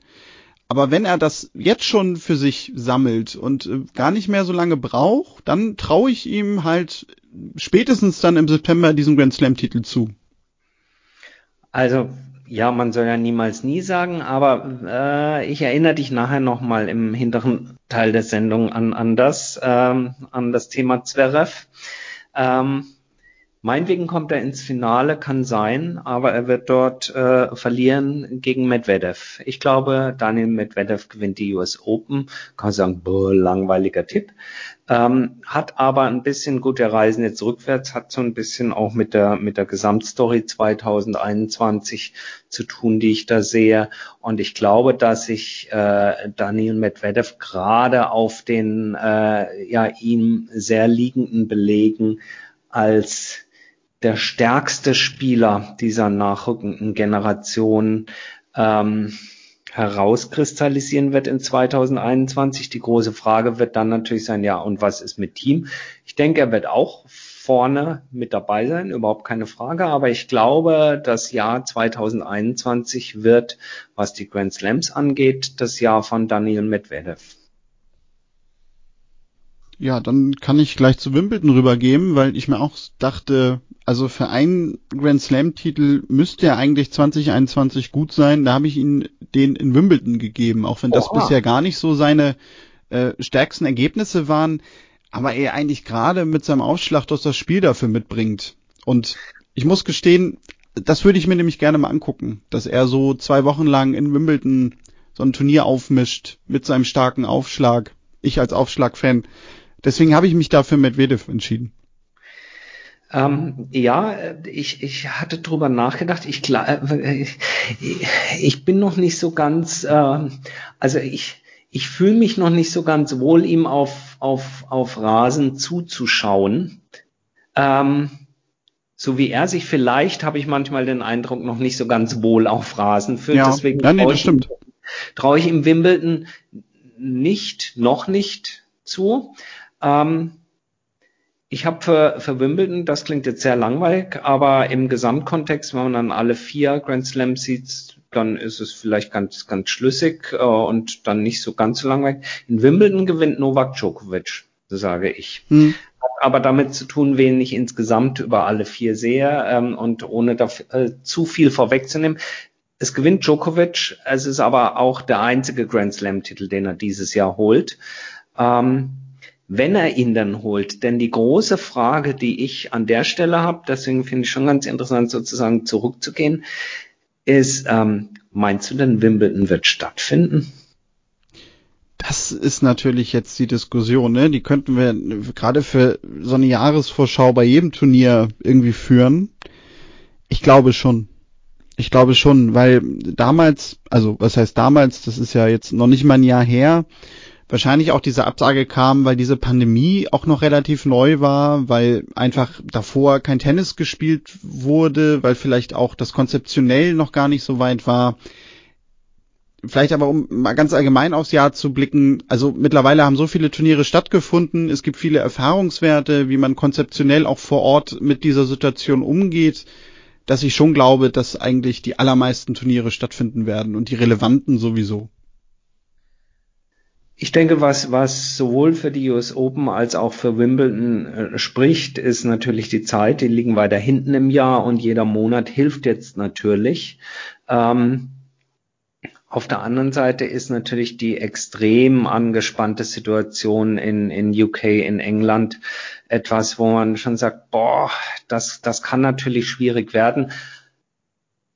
Aber wenn er das jetzt schon für sich sammelt und äh, gar nicht mehr so lange braucht, dann traue ich ihm halt spätestens dann im September diesen Grand Slam Titel zu. Also ja, man soll ja niemals nie sagen, aber äh, ich erinnere dich nachher nochmal im hinteren Teil der Sendung an, an das, ähm, an das Thema Zverev. Ähm, Meinetwegen kommt er ins Finale, kann sein, aber er wird dort äh, verlieren gegen Medvedev. Ich glaube, Daniel Medvedev gewinnt die US Open. Kann sagen, boah, langweiliger Tipp. Ähm, hat aber ein bisschen, gut, der Reisen jetzt rückwärts, hat so ein bisschen auch mit der, mit der Gesamtstory 2021 zu tun, die ich da sehe. Und ich glaube, dass sich äh, Daniel Medvedev gerade auf den äh, ja ihm sehr liegenden Belegen als der stärkste Spieler dieser nachrückenden Generation ähm, herauskristallisieren wird in 2021. Die große Frage wird dann natürlich sein, ja, und was ist mit Team? Ich denke, er wird auch vorne mit dabei sein, überhaupt keine Frage. Aber ich glaube, das Jahr 2021 wird, was die Grand Slams angeht, das Jahr von Daniel Medvedev. Ja, dann kann ich gleich zu Wimbledon rübergehen, weil ich mir auch dachte, also für einen Grand Slam Titel müsste er eigentlich 2021 gut sein. Da habe ich ihn den in Wimbledon gegeben, auch wenn das Oha. bisher gar nicht so seine äh, stärksten Ergebnisse waren, aber er eigentlich gerade mit seinem Aufschlag doch das Spiel dafür mitbringt. Und ich muss gestehen, das würde ich mir nämlich gerne mal angucken, dass er so zwei Wochen lang in Wimbledon so ein Turnier aufmischt mit seinem starken Aufschlag. Ich als Aufschlagfan. Deswegen habe ich mich dafür Medvedev entschieden. Ähm, ja, ich, ich hatte drüber nachgedacht. Ich, äh, ich bin noch nicht so ganz, äh, also ich, ich fühle mich noch nicht so ganz wohl, ihm auf, auf, auf Rasen zuzuschauen. Ähm, so wie er sich vielleicht, habe ich manchmal den Eindruck, noch nicht so ganz wohl auf Rasen fühlt. Ja, Deswegen ja, nee, das stimmt. traue ich ihm Wimbledon nicht, noch nicht zu. Ähm, ich habe für, für Wimbledon, das klingt jetzt sehr langweilig, aber im Gesamtkontext, wenn man dann alle vier Grand Slam sieht, dann ist es vielleicht ganz, ganz schlüssig äh, und dann nicht so ganz so langweilig. In Wimbledon gewinnt Novak Djokovic, sage ich. Hm. Hat aber damit zu tun, wen ich insgesamt über alle vier sehe ähm, und ohne dafür, äh, zu viel vorwegzunehmen. Es gewinnt Djokovic, es ist aber auch der einzige Grand Slam-Titel, den er dieses Jahr holt. Ähm, wenn er ihn dann holt. Denn die große Frage, die ich an der Stelle habe, deswegen finde ich schon ganz interessant, sozusagen zurückzugehen, ist, ähm, meinst du denn, Wimbledon wird stattfinden? Das ist natürlich jetzt die Diskussion, ne? Die könnten wir gerade für so eine Jahresvorschau bei jedem Turnier irgendwie führen. Ich glaube schon. Ich glaube schon, weil damals, also was heißt damals, das ist ja jetzt noch nicht mal ein Jahr her, wahrscheinlich auch diese Absage kam, weil diese Pandemie auch noch relativ neu war, weil einfach davor kein Tennis gespielt wurde, weil vielleicht auch das konzeptionell noch gar nicht so weit war. Vielleicht aber, um mal ganz allgemein aufs Jahr zu blicken, also mittlerweile haben so viele Turniere stattgefunden, es gibt viele Erfahrungswerte, wie man konzeptionell auch vor Ort mit dieser Situation umgeht, dass ich schon glaube, dass eigentlich die allermeisten Turniere stattfinden werden und die relevanten sowieso. Ich denke, was, was sowohl für die US Open als auch für Wimbledon äh, spricht, ist natürlich die Zeit. Die liegen weiter hinten im Jahr und jeder Monat hilft jetzt natürlich. Ähm, auf der anderen Seite ist natürlich die extrem angespannte Situation in, in UK, in England etwas, wo man schon sagt, boah, das, das kann natürlich schwierig werden.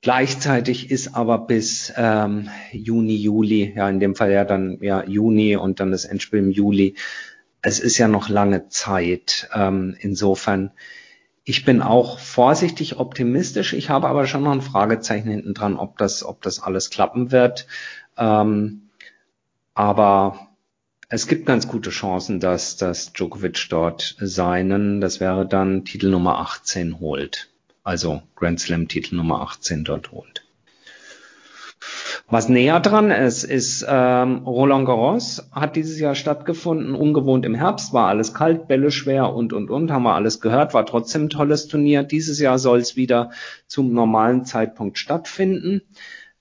Gleichzeitig ist aber bis ähm, Juni, Juli, ja in dem Fall ja dann ja Juni und dann das Endspiel im Juli. Es ist ja noch lange Zeit. Ähm, insofern, ich bin auch vorsichtig optimistisch. Ich habe aber schon noch ein Fragezeichen hinten dran, ob das, ob das alles klappen wird. Ähm, aber es gibt ganz gute Chancen, dass, dass Djokovic dort seinen, das wäre dann Titel Nummer 18 holt also Grand Slam Titel Nummer 18 dort holt. Was näher dran ist, ist ähm, Roland Garros hat dieses Jahr stattgefunden, ungewohnt im Herbst, war alles kalt, Bälle schwer und und und, haben wir alles gehört, war trotzdem ein tolles Turnier. Dieses Jahr soll es wieder zum normalen Zeitpunkt stattfinden.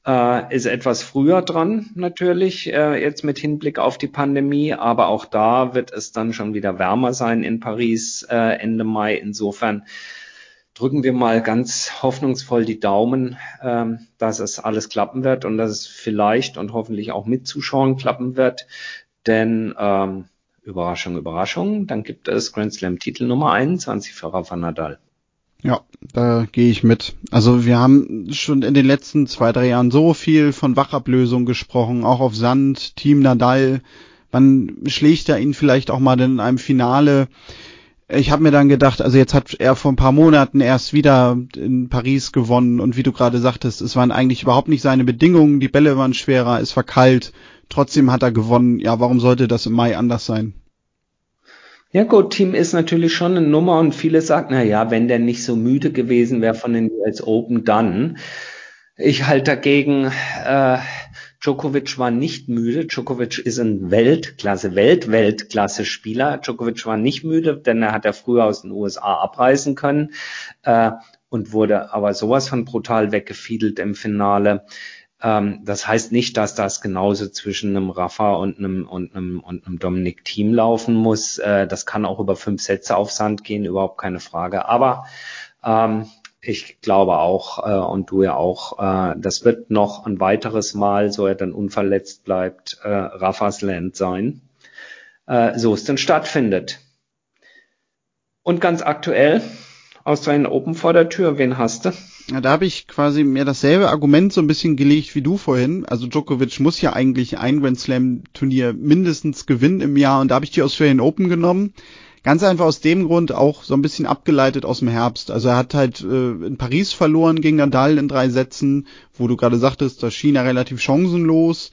Äh, ist etwas früher dran natürlich, äh, jetzt mit Hinblick auf die Pandemie, aber auch da wird es dann schon wieder wärmer sein in Paris äh, Ende Mai. Insofern drücken wir mal ganz hoffnungsvoll die Daumen, ähm, dass es alles klappen wird und dass es vielleicht und hoffentlich auch mit Zuschauern klappen wird. Denn ähm, Überraschung, Überraschung, dann gibt es Grand Slam Titel Nummer 21 für Rafa Nadal. Ja, da gehe ich mit. Also wir haben schon in den letzten zwei, drei Jahren so viel von Wachablösung gesprochen, auch auf Sand, Team Nadal. Wann schlägt er ihn vielleicht auch mal in einem Finale? Ich habe mir dann gedacht, also jetzt hat er vor ein paar Monaten erst wieder in Paris gewonnen und wie du gerade sagtest, es waren eigentlich überhaupt nicht seine Bedingungen, die Bälle waren schwerer, es war kalt, trotzdem hat er gewonnen. Ja, warum sollte das im Mai anders sein? Ja gut, Team ist natürlich schon eine Nummer und viele sagen, na ja, wenn der nicht so müde gewesen wäre von den US Open, dann. Ich halte dagegen, äh, Djokovic war nicht müde. Djokovic ist ein Weltklasse, Welt-Weltklasse-Spieler. Djokovic war nicht müde, denn er hat ja früher aus den USA abreisen können äh, und wurde aber sowas von brutal weggefiedelt im Finale. Ähm, das heißt nicht, dass das genauso zwischen einem Rafa und einem, und einem, und einem Dominik Team laufen muss. Äh, das kann auch über fünf Sätze auf Sand gehen, überhaupt keine Frage. Aber ähm, ich glaube auch, äh, und du ja auch, äh, das wird noch ein weiteres Mal, so er dann unverletzt bleibt, äh, Rafas Land sein, äh, so es denn stattfindet. Und ganz aktuell, Australian Open vor der Tür, wen hast du? Ja, da habe ich quasi mir dasselbe Argument so ein bisschen gelegt wie du vorhin. Also Djokovic muss ja eigentlich ein Grand Slam Turnier mindestens gewinnen im Jahr und da habe ich die Australian Open genommen. Ganz einfach aus dem Grund auch so ein bisschen abgeleitet aus dem Herbst. Also er hat halt äh, in Paris verloren gegen Nadal in drei Sätzen, wo du gerade sagtest, da schien er relativ chancenlos.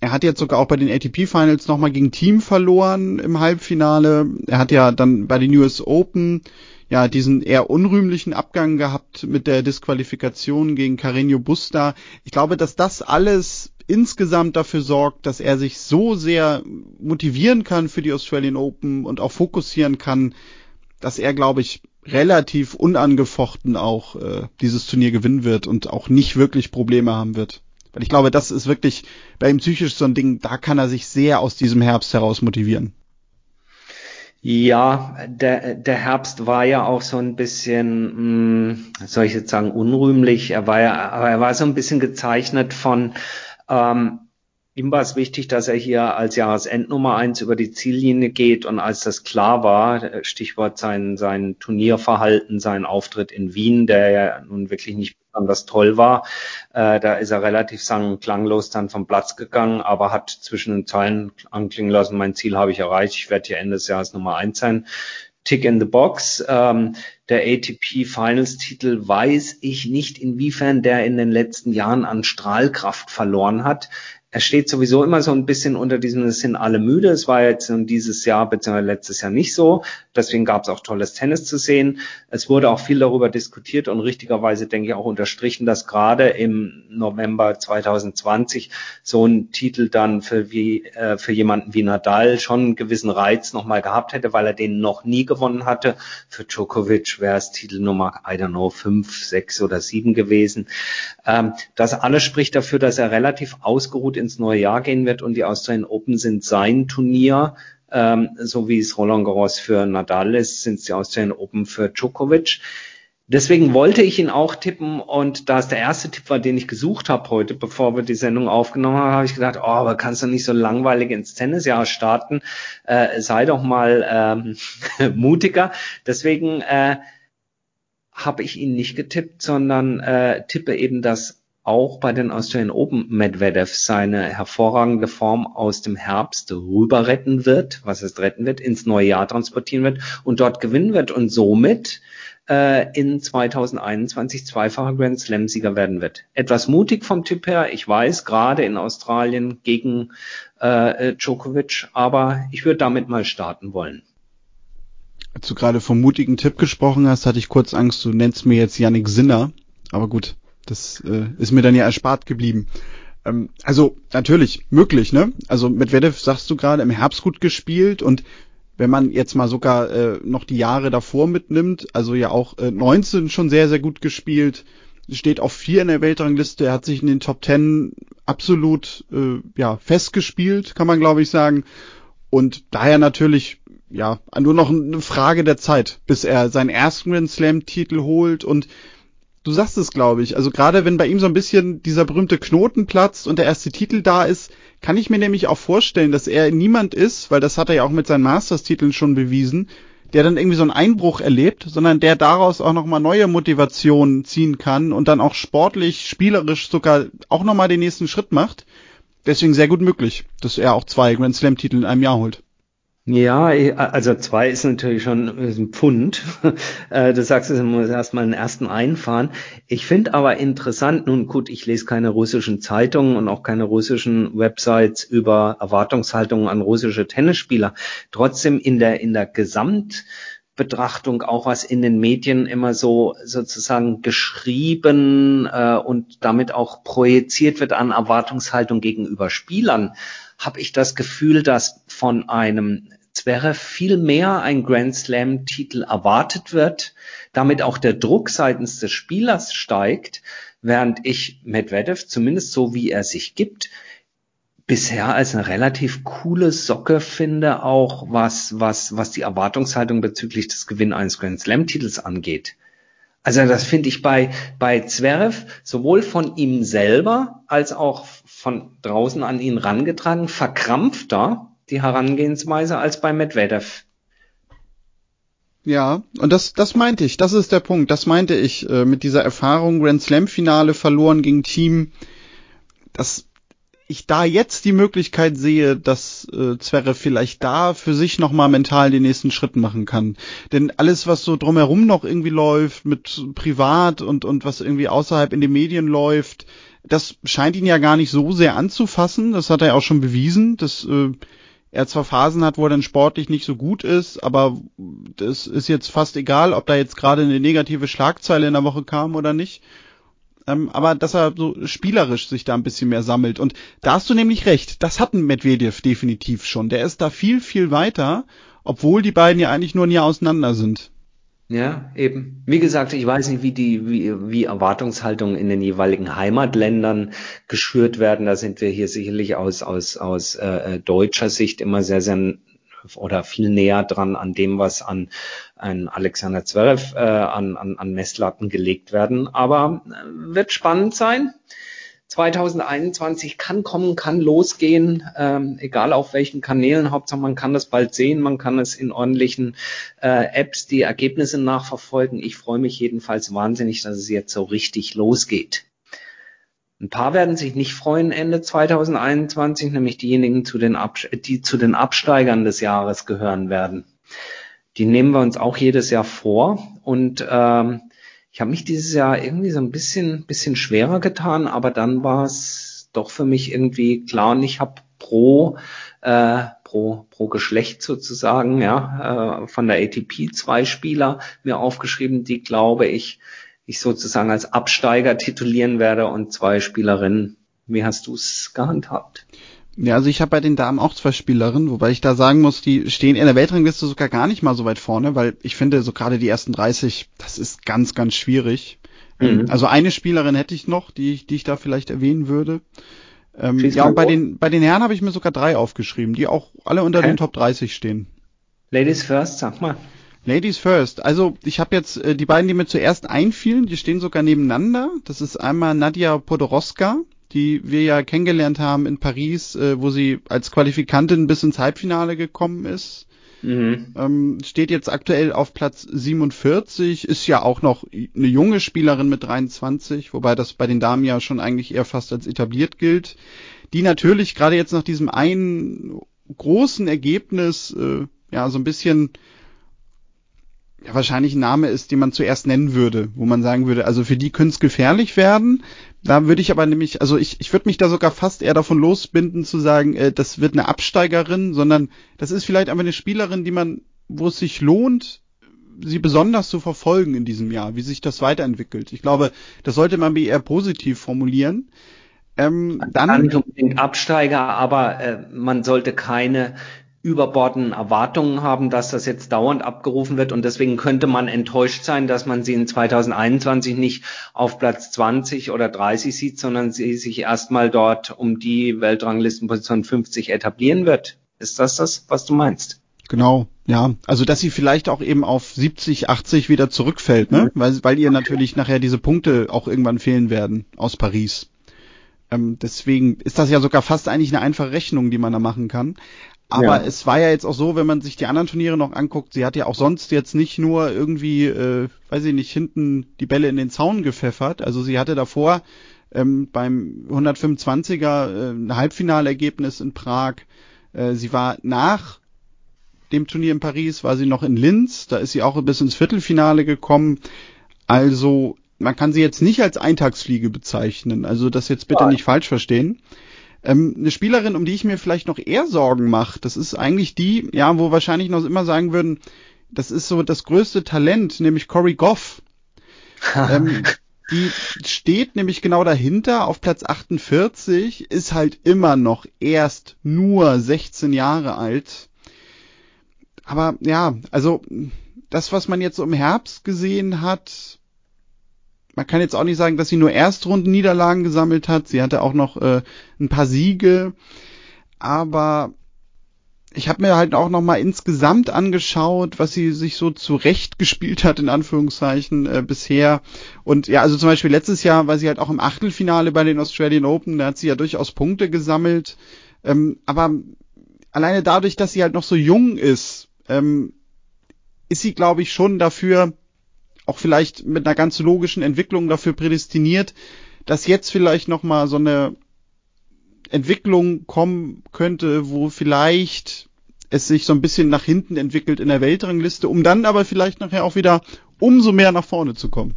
Er hat jetzt sogar auch bei den ATP Finals nochmal gegen Team verloren im Halbfinale. Er hat ja dann bei den US Open ja diesen eher unrühmlichen Abgang gehabt mit der Disqualifikation gegen Carreño Busta. Ich glaube, dass das alles insgesamt dafür sorgt, dass er sich so sehr motivieren kann für die Australian Open und auch fokussieren kann, dass er, glaube ich, relativ unangefochten auch äh, dieses Turnier gewinnen wird und auch nicht wirklich Probleme haben wird. Weil ich glaube, das ist wirklich bei ihm psychisch so ein Ding, da kann er sich sehr aus diesem Herbst heraus motivieren. Ja, der, der Herbst war ja auch so ein bisschen, mh, hm, soll ich jetzt sagen, unrühmlich. Er war ja, aber er war so ein bisschen gezeichnet von ähm, ihm war es wichtig, dass er hier als Jahresendnummer eins über die Ziellinie geht und als das klar war, Stichwort sein, sein Turnierverhalten, sein Auftritt in Wien, der ja nun wirklich nicht besonders toll war, äh, da ist er relativ sang- und klanglos dann vom Platz gegangen, aber hat zwischen den Zeilen anklingen lassen, mein Ziel habe ich erreicht, ich werde hier Ende des Jahres Nummer eins sein. Tick in the Box. Ähm, der ATP Finals Titel weiß ich nicht, inwiefern der in den letzten Jahren an Strahlkraft verloren hat er steht sowieso immer so ein bisschen unter diesem, es sind alle müde. Es war jetzt dieses Jahr bzw. letztes Jahr nicht so. Deswegen gab es auch tolles Tennis zu sehen. Es wurde auch viel darüber diskutiert und richtigerweise denke ich auch unterstrichen, dass gerade im November 2020 so ein Titel dann für wie äh, für jemanden wie Nadal schon einen gewissen Reiz nochmal gehabt hätte, weil er den noch nie gewonnen hatte. Für Djokovic wäre es Titel Nummer, I don't know, fünf, sechs oder sieben gewesen. Ähm, das alles spricht dafür, dass er relativ ausgeruht ins neue Jahr gehen wird und die Australian Open sind sein Turnier. Ähm, so wie es Roland Garros für Nadal ist, sind es die Australian Open für Djokovic. Deswegen wollte ich ihn auch tippen und da es der erste Tipp war, den ich gesucht habe heute, bevor wir die Sendung aufgenommen haben, habe ich gedacht, oh, aber kannst du nicht so langweilig ins Tennisjahr starten? Äh, sei doch mal ähm, mutiger. Deswegen äh, habe ich ihn nicht getippt, sondern äh, tippe eben, dass auch bei den Australian Open Medvedev seine hervorragende Form aus dem Herbst rüber retten wird, was es retten wird, ins neue Jahr transportieren wird und dort gewinnen wird und somit äh, in 2021 zweifacher Grand Slam-Sieger werden wird. Etwas mutig vom Typ her, ich weiß, gerade in Australien gegen äh, Djokovic, aber ich würde damit mal starten wollen. Als du gerade vom mutigen Tipp gesprochen hast, hatte ich kurz Angst, du nennst mir jetzt Yannick Sinner, aber gut, das äh, ist mir dann ja erspart geblieben. Ähm, also natürlich, möglich, ne? Also Medvedev sagst du gerade im Herbst gut gespielt und wenn man jetzt mal sogar äh, noch die Jahre davor mitnimmt, also ja auch äh, 19 schon sehr, sehr gut gespielt, steht auf vier in der Weltrangliste, er hat sich in den Top 10 absolut äh, ja, festgespielt, kann man glaube ich sagen. Und daher natürlich ja nur noch eine Frage der Zeit, bis er seinen ersten Grand Slam-Titel holt und du sagst es, glaube ich. Also gerade wenn bei ihm so ein bisschen dieser berühmte Knoten platzt und der erste Titel da ist, kann ich mir nämlich auch vorstellen, dass er niemand ist, weil das hat er ja auch mit seinen Masters-Titeln schon bewiesen, der dann irgendwie so einen Einbruch erlebt, sondern der daraus auch nochmal neue Motivationen ziehen kann und dann auch sportlich, spielerisch sogar auch nochmal den nächsten Schritt macht. Deswegen sehr gut möglich, dass er auch zwei Grand Slam-Titel in einem Jahr holt. Ja, also zwei ist natürlich schon ein Pfund. Äh, du sagst, es muss erstmal einen ersten einfahren. Ich finde aber interessant, nun gut, ich lese keine russischen Zeitungen und auch keine russischen Websites über Erwartungshaltungen an russische Tennisspieler. Trotzdem in der, in der Gesamtbetrachtung auch was in den Medien immer so sozusagen geschrieben äh, und damit auch projiziert wird an Erwartungshaltung gegenüber Spielern, habe ich das Gefühl, dass von einem wäre viel mehr ein Grand Slam Titel erwartet wird, damit auch der Druck seitens des Spielers steigt, während ich Medvedev zumindest so wie er sich gibt, bisher als eine relativ coole Socke finde, auch was, was, was die Erwartungshaltung bezüglich des Gewinn eines Grand Slam Titels angeht. Also das finde ich bei, bei Zverev sowohl von ihm selber als auch von draußen an ihn rangetragen verkrampfter die Herangehensweise als bei Medvedev. Ja, und das, das meinte ich, das ist der Punkt, das meinte ich äh, mit dieser Erfahrung Grand Slam Finale verloren gegen Team, dass ich da jetzt die Möglichkeit sehe, dass äh, Zverev vielleicht da für sich nochmal mental den nächsten Schritt machen kann. Denn alles, was so drumherum noch irgendwie läuft, mit privat und, und was irgendwie außerhalb in den Medien läuft, das scheint ihn ja gar nicht so sehr anzufassen. Das hat er auch schon bewiesen. Das äh, er zwar Phasen hat, wo er dann sportlich nicht so gut ist, aber das ist jetzt fast egal, ob da jetzt gerade eine negative Schlagzeile in der Woche kam oder nicht. Ähm, aber dass er so spielerisch sich da ein bisschen mehr sammelt. Und da hast du nämlich recht, das hat ein Medvedev definitiv schon. Der ist da viel, viel weiter, obwohl die beiden ja eigentlich nur ein Jahr auseinander sind. Ja, eben. Wie gesagt, ich weiß nicht, wie die, wie, wie Erwartungshaltungen in den jeweiligen Heimatländern geschürt werden. Da sind wir hier sicherlich aus, aus, aus äh, äh deutscher Sicht immer sehr, sehr oder viel näher dran an dem, was an, an Alexander Zverev äh, an, an, an Messlatten gelegt werden. Aber äh, wird spannend sein. 2021 kann kommen, kann losgehen, ähm, egal auf welchen Kanälen. Hauptsache man kann das bald sehen, man kann es in ordentlichen äh, Apps die Ergebnisse nachverfolgen. Ich freue mich jedenfalls wahnsinnig, dass es jetzt so richtig losgeht. Ein paar werden sich nicht freuen Ende 2021, nämlich diejenigen, zu den die zu den Absteigern des Jahres gehören werden. Die nehmen wir uns auch jedes Jahr vor und ähm, ich habe mich dieses Jahr irgendwie so ein bisschen, bisschen schwerer getan, aber dann war es doch für mich irgendwie klar und ich habe pro, äh, pro, pro Geschlecht sozusagen, ja, äh, von der ATP zwei Spieler mir aufgeschrieben, die glaube ich, ich sozusagen als Absteiger titulieren werde und zwei Spielerinnen. Wie hast du es gehandhabt? Ja, also ich habe bei den Damen auch zwei Spielerinnen, wobei ich da sagen muss, die stehen in der Weltrangliste sogar gar nicht mal so weit vorne, weil ich finde, so gerade die ersten 30, das ist ganz, ganz schwierig. Mhm. Also eine Spielerin hätte ich noch, die ich, die ich da vielleicht erwähnen würde. Ähm, ja, und bei den, bei den Herren habe ich mir sogar drei aufgeschrieben, die auch alle unter okay. den Top 30 stehen. Ladies first, sag mal. Ladies first. Also ich habe jetzt äh, die beiden, die mir zuerst einfielen, die stehen sogar nebeneinander. Das ist einmal Nadia Podoroska, die wir ja kennengelernt haben in Paris, äh, wo sie als Qualifikantin bis ins Halbfinale gekommen ist. Mhm. Ähm, steht jetzt aktuell auf Platz 47, ist ja auch noch eine junge Spielerin mit 23, wobei das bei den Damen ja schon eigentlich eher fast als etabliert gilt. Die natürlich gerade jetzt nach diesem einen großen Ergebnis äh, ja so ein bisschen ja, wahrscheinlich ein Name ist, den man zuerst nennen würde, wo man sagen würde, also für die könnte es gefährlich werden. Da würde ich aber nämlich, also ich, ich würde mich da sogar fast eher davon losbinden zu sagen, äh, das wird eine Absteigerin, sondern das ist vielleicht einfach eine Spielerin, die man, wo es sich lohnt, sie besonders zu verfolgen in diesem Jahr, wie sich das weiterentwickelt. Ich glaube, das sollte man eher positiv formulieren. Ähm, dann nicht unbedingt Absteiger, aber äh, man sollte keine überbordenden Erwartungen haben, dass das jetzt dauernd abgerufen wird und deswegen könnte man enttäuscht sein, dass man sie in 2021 nicht auf Platz 20 oder 30 sieht, sondern sie sich erstmal dort um die Weltranglistenposition 50 etablieren wird. Ist das das, was du meinst? Genau, ja. Also dass sie vielleicht auch eben auf 70, 80 wieder zurückfällt, ne? Mhm. Weil, weil ihr natürlich nachher diese Punkte auch irgendwann fehlen werden aus Paris. Ähm, deswegen ist das ja sogar fast eigentlich eine einfache Rechnung, die man da machen kann. Aber ja. es war ja jetzt auch so, wenn man sich die anderen Turniere noch anguckt, sie hat ja auch sonst jetzt nicht nur irgendwie, äh, weiß ich nicht, hinten die Bälle in den Zaun gepfeffert. Also sie hatte davor ähm, beim 125er äh, ein Halbfinalergebnis in Prag. Äh, sie war nach dem Turnier in Paris, war sie noch in Linz. Da ist sie auch bis ins Viertelfinale gekommen. Also man kann sie jetzt nicht als Eintagsfliege bezeichnen. Also das jetzt bitte nicht falsch verstehen. Ähm, eine Spielerin, um die ich mir vielleicht noch eher Sorgen mache, das ist eigentlich die, ja, wo wahrscheinlich noch immer sagen würden, das ist so das größte Talent, nämlich Cory Goff. ähm, die steht nämlich genau dahinter auf Platz 48, ist halt immer noch erst nur 16 Jahre alt. Aber ja, also das, was man jetzt im Herbst gesehen hat, man kann jetzt auch nicht sagen, dass sie nur Erstrunden-Niederlagen gesammelt hat. Sie hatte auch noch äh, ein paar Siege. Aber ich habe mir halt auch noch mal insgesamt angeschaut, was sie sich so zurecht gespielt hat, in Anführungszeichen, äh, bisher. Und ja, also zum Beispiel letztes Jahr war sie halt auch im Achtelfinale bei den Australian Open, da hat sie ja durchaus Punkte gesammelt. Ähm, aber alleine dadurch, dass sie halt noch so jung ist, ähm, ist sie, glaube ich, schon dafür auch vielleicht mit einer ganz logischen Entwicklung dafür prädestiniert, dass jetzt vielleicht noch mal so eine Entwicklung kommen könnte, wo vielleicht es sich so ein bisschen nach hinten entwickelt in der Weltrangliste, um dann aber vielleicht nachher auch wieder umso mehr nach vorne zu kommen.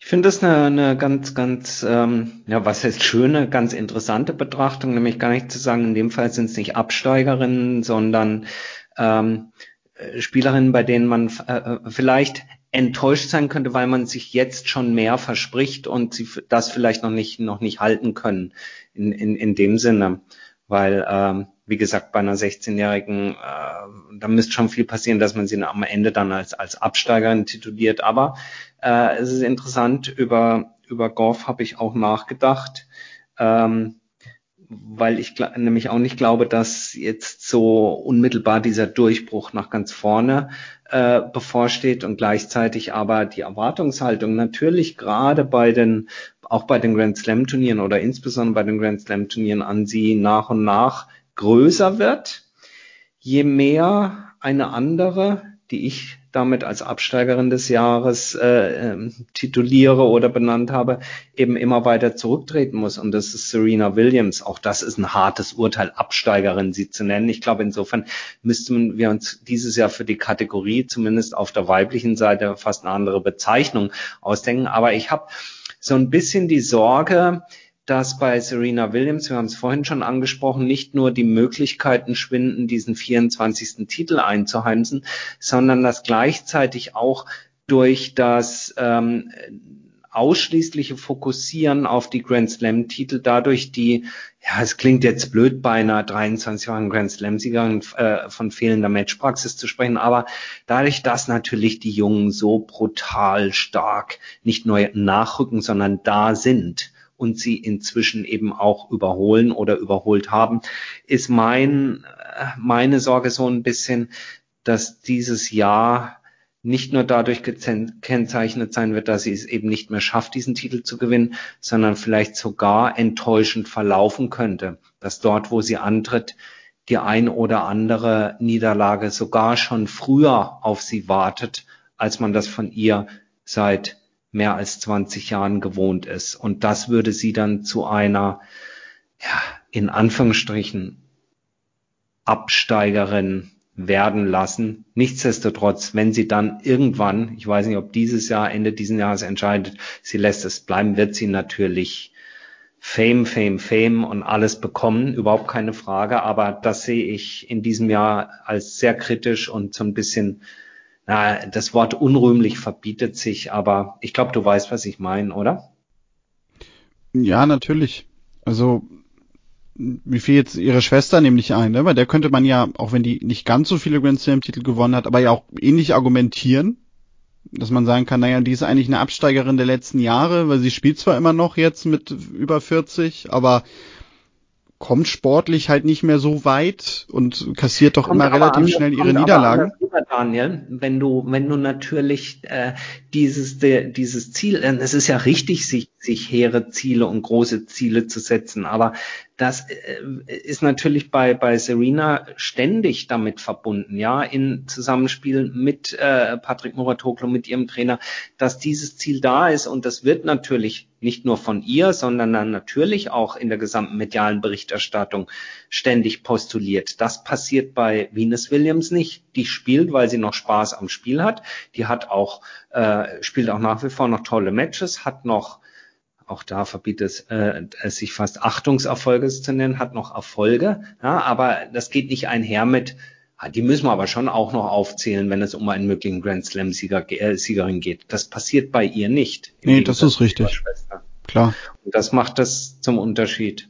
Ich finde das eine, eine ganz, ganz, ähm, ja, was heißt schöne, ganz interessante Betrachtung, nämlich gar nicht zu sagen, in dem Fall sind es nicht Absteigerinnen, sondern ähm, äh, Spielerinnen, bei denen man äh, äh, vielleicht enttäuscht sein könnte, weil man sich jetzt schon mehr verspricht und sie das vielleicht noch nicht noch nicht halten können in, in, in dem Sinne, weil ähm, wie gesagt bei einer 16-jährigen äh, da müsste schon viel passieren, dass man sie am Ende dann als als Absteigerin tituliert. Aber äh, es ist interessant über über Golf habe ich auch nachgedacht. Ähm, weil ich nämlich auch nicht glaube, dass jetzt so unmittelbar dieser Durchbruch nach ganz vorne äh, bevorsteht und gleichzeitig aber die Erwartungshaltung natürlich gerade bei den auch bei den Grand Slam Turnieren oder insbesondere bei den Grand Slam Turnieren an sie nach und nach größer wird, je mehr eine andere, die ich damit als Absteigerin des Jahres äh, äh, tituliere oder benannt habe, eben immer weiter zurücktreten muss. Und das ist Serena Williams. Auch das ist ein hartes Urteil, Absteigerin sie zu nennen. Ich glaube, insofern müssten wir uns dieses Jahr für die Kategorie zumindest auf der weiblichen Seite fast eine andere Bezeichnung ausdenken. Aber ich habe so ein bisschen die Sorge, dass bei Serena Williams, wir haben es vorhin schon angesprochen, nicht nur die Möglichkeiten schwinden, diesen 24. Titel einzuheimsen, sondern dass gleichzeitig auch durch das ähm, ausschließliche Fokussieren auf die Grand Slam Titel dadurch die, ja, es klingt jetzt blöd bei einer 23-jährigen Grand Slam Siegerin äh, von fehlender Matchpraxis zu sprechen, aber dadurch, dass natürlich die Jungen so brutal stark nicht nur nachrücken, sondern da sind und sie inzwischen eben auch überholen oder überholt haben, ist mein, äh, meine Sorge so ein bisschen, dass dieses Jahr nicht nur dadurch gekennzeichnet sein wird, dass sie es eben nicht mehr schafft, diesen Titel zu gewinnen, sondern vielleicht sogar enttäuschend verlaufen könnte, dass dort, wo sie antritt, die ein oder andere Niederlage sogar schon früher auf sie wartet, als man das von ihr seit mehr als 20 Jahren gewohnt ist. Und das würde sie dann zu einer, ja, in Anführungsstrichen, Absteigerin werden lassen. Nichtsdestotrotz, wenn sie dann irgendwann, ich weiß nicht, ob dieses Jahr, Ende dieses Jahres entscheidet, sie lässt es bleiben, wird sie natürlich Fame, Fame, Fame und alles bekommen, überhaupt keine Frage. Aber das sehe ich in diesem Jahr als sehr kritisch und so ein bisschen, na, das Wort unrühmlich verbietet sich, aber ich glaube, du weißt, was ich meine, oder? Ja, natürlich. Also wie viel jetzt ihre Schwester nämlich ein, ne? Weil der könnte man ja, auch wenn die nicht ganz so viele Grand Slam Titel gewonnen hat, aber ja auch ähnlich argumentieren, dass man sagen kann, naja, die ist eigentlich eine Absteigerin der letzten Jahre, weil sie spielt zwar immer noch jetzt mit über 40, aber kommt sportlich halt nicht mehr so weit und kassiert doch kommt immer relativ anders, schnell ihre Niederlagen. Rüber, Daniel, wenn du, wenn du natürlich äh, dieses, de, dieses Ziel, es ist ja richtig, sich, sich hehre Ziele und große Ziele zu setzen, aber das äh, ist natürlich bei, bei Serena ständig damit verbunden, ja, in Zusammenspiel mit äh, Patrick Muratoglu, mit ihrem Trainer, dass dieses Ziel da ist und das wird natürlich nicht nur von ihr, sondern dann natürlich auch in der gesamten medialen Berichterstattung ständig postuliert. Das passiert bei Venus Williams nicht. Die spielt, weil sie noch Spaß am Spiel hat. Die hat auch, äh, spielt auch nach wie vor noch tolle Matches, hat noch auch da verbietet äh, es sich fast Achtungserfolge zu nennen, hat noch Erfolge, ja, aber das geht nicht einher mit, ah, die müssen wir aber schon auch noch aufzählen, wenn es um einen möglichen Grand Slam Sieger, äh, Siegerin geht. Das passiert bei ihr nicht. Nee, das ist richtig. Klar. Und das macht das zum Unterschied.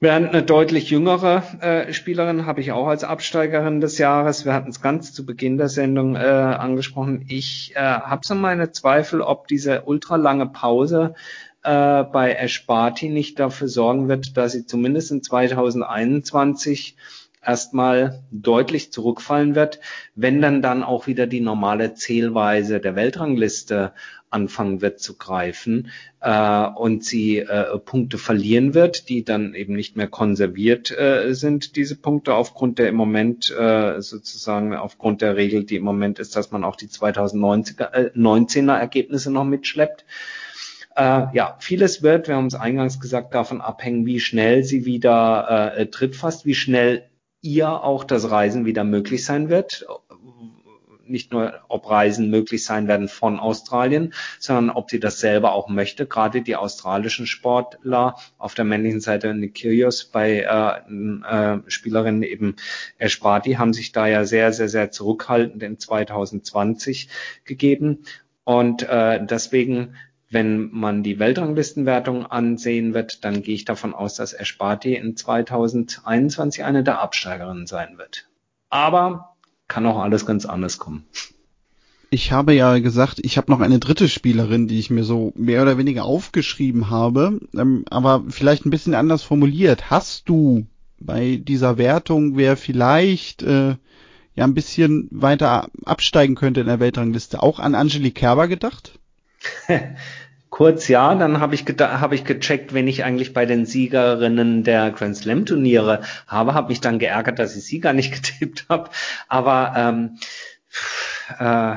Während eine deutlich jüngere äh, Spielerin habe ich auch als Absteigerin des Jahres, wir hatten es ganz zu Beginn der Sendung äh, angesprochen, ich äh, habe so meine Zweifel, ob diese ultralange Pause äh, bei Esparti nicht dafür sorgen wird, dass sie zumindest in 2021 erstmal deutlich zurückfallen wird, wenn dann dann auch wieder die normale Zählweise der Weltrangliste anfangen wird zu greifen äh, und sie äh, Punkte verlieren wird, die dann eben nicht mehr konserviert äh, sind, diese Punkte aufgrund der im Moment äh, sozusagen aufgrund der Regel, die im Moment ist, dass man auch die 2019er äh, Ergebnisse noch mitschleppt. Äh, ja, vieles wird, wir haben es eingangs gesagt, davon abhängen, wie schnell sie wieder äh, tritt fast, wie schnell ihr auch das Reisen wieder möglich sein wird. Nicht nur, ob Reisen möglich sein werden von Australien, sondern ob sie das selber auch möchte. Gerade die australischen Sportler auf der männlichen Seite Nick Kyrgios bei äh, äh, Spielerinnen eben Esparti haben sich da ja sehr, sehr, sehr zurückhaltend in 2020 gegeben. Und äh, deswegen wenn man die Weltranglistenwertung ansehen wird, dann gehe ich davon aus, dass Esparti in 2021 eine der Absteigerinnen sein wird. Aber kann auch alles ganz anders kommen. Ich habe ja gesagt, ich habe noch eine dritte Spielerin, die ich mir so mehr oder weniger aufgeschrieben habe, ähm, aber vielleicht ein bisschen anders formuliert. Hast du bei dieser Wertung, wer vielleicht äh, ja ein bisschen weiter absteigen könnte in der Weltrangliste, auch an Angelique Kerber gedacht? Kurz ja, dann habe ich, hab ich gecheckt, wenn ich eigentlich bei den Siegerinnen der Grand Slam Turniere habe, habe mich dann geärgert, dass ich sie gar nicht getippt habe. Aber ähm, äh,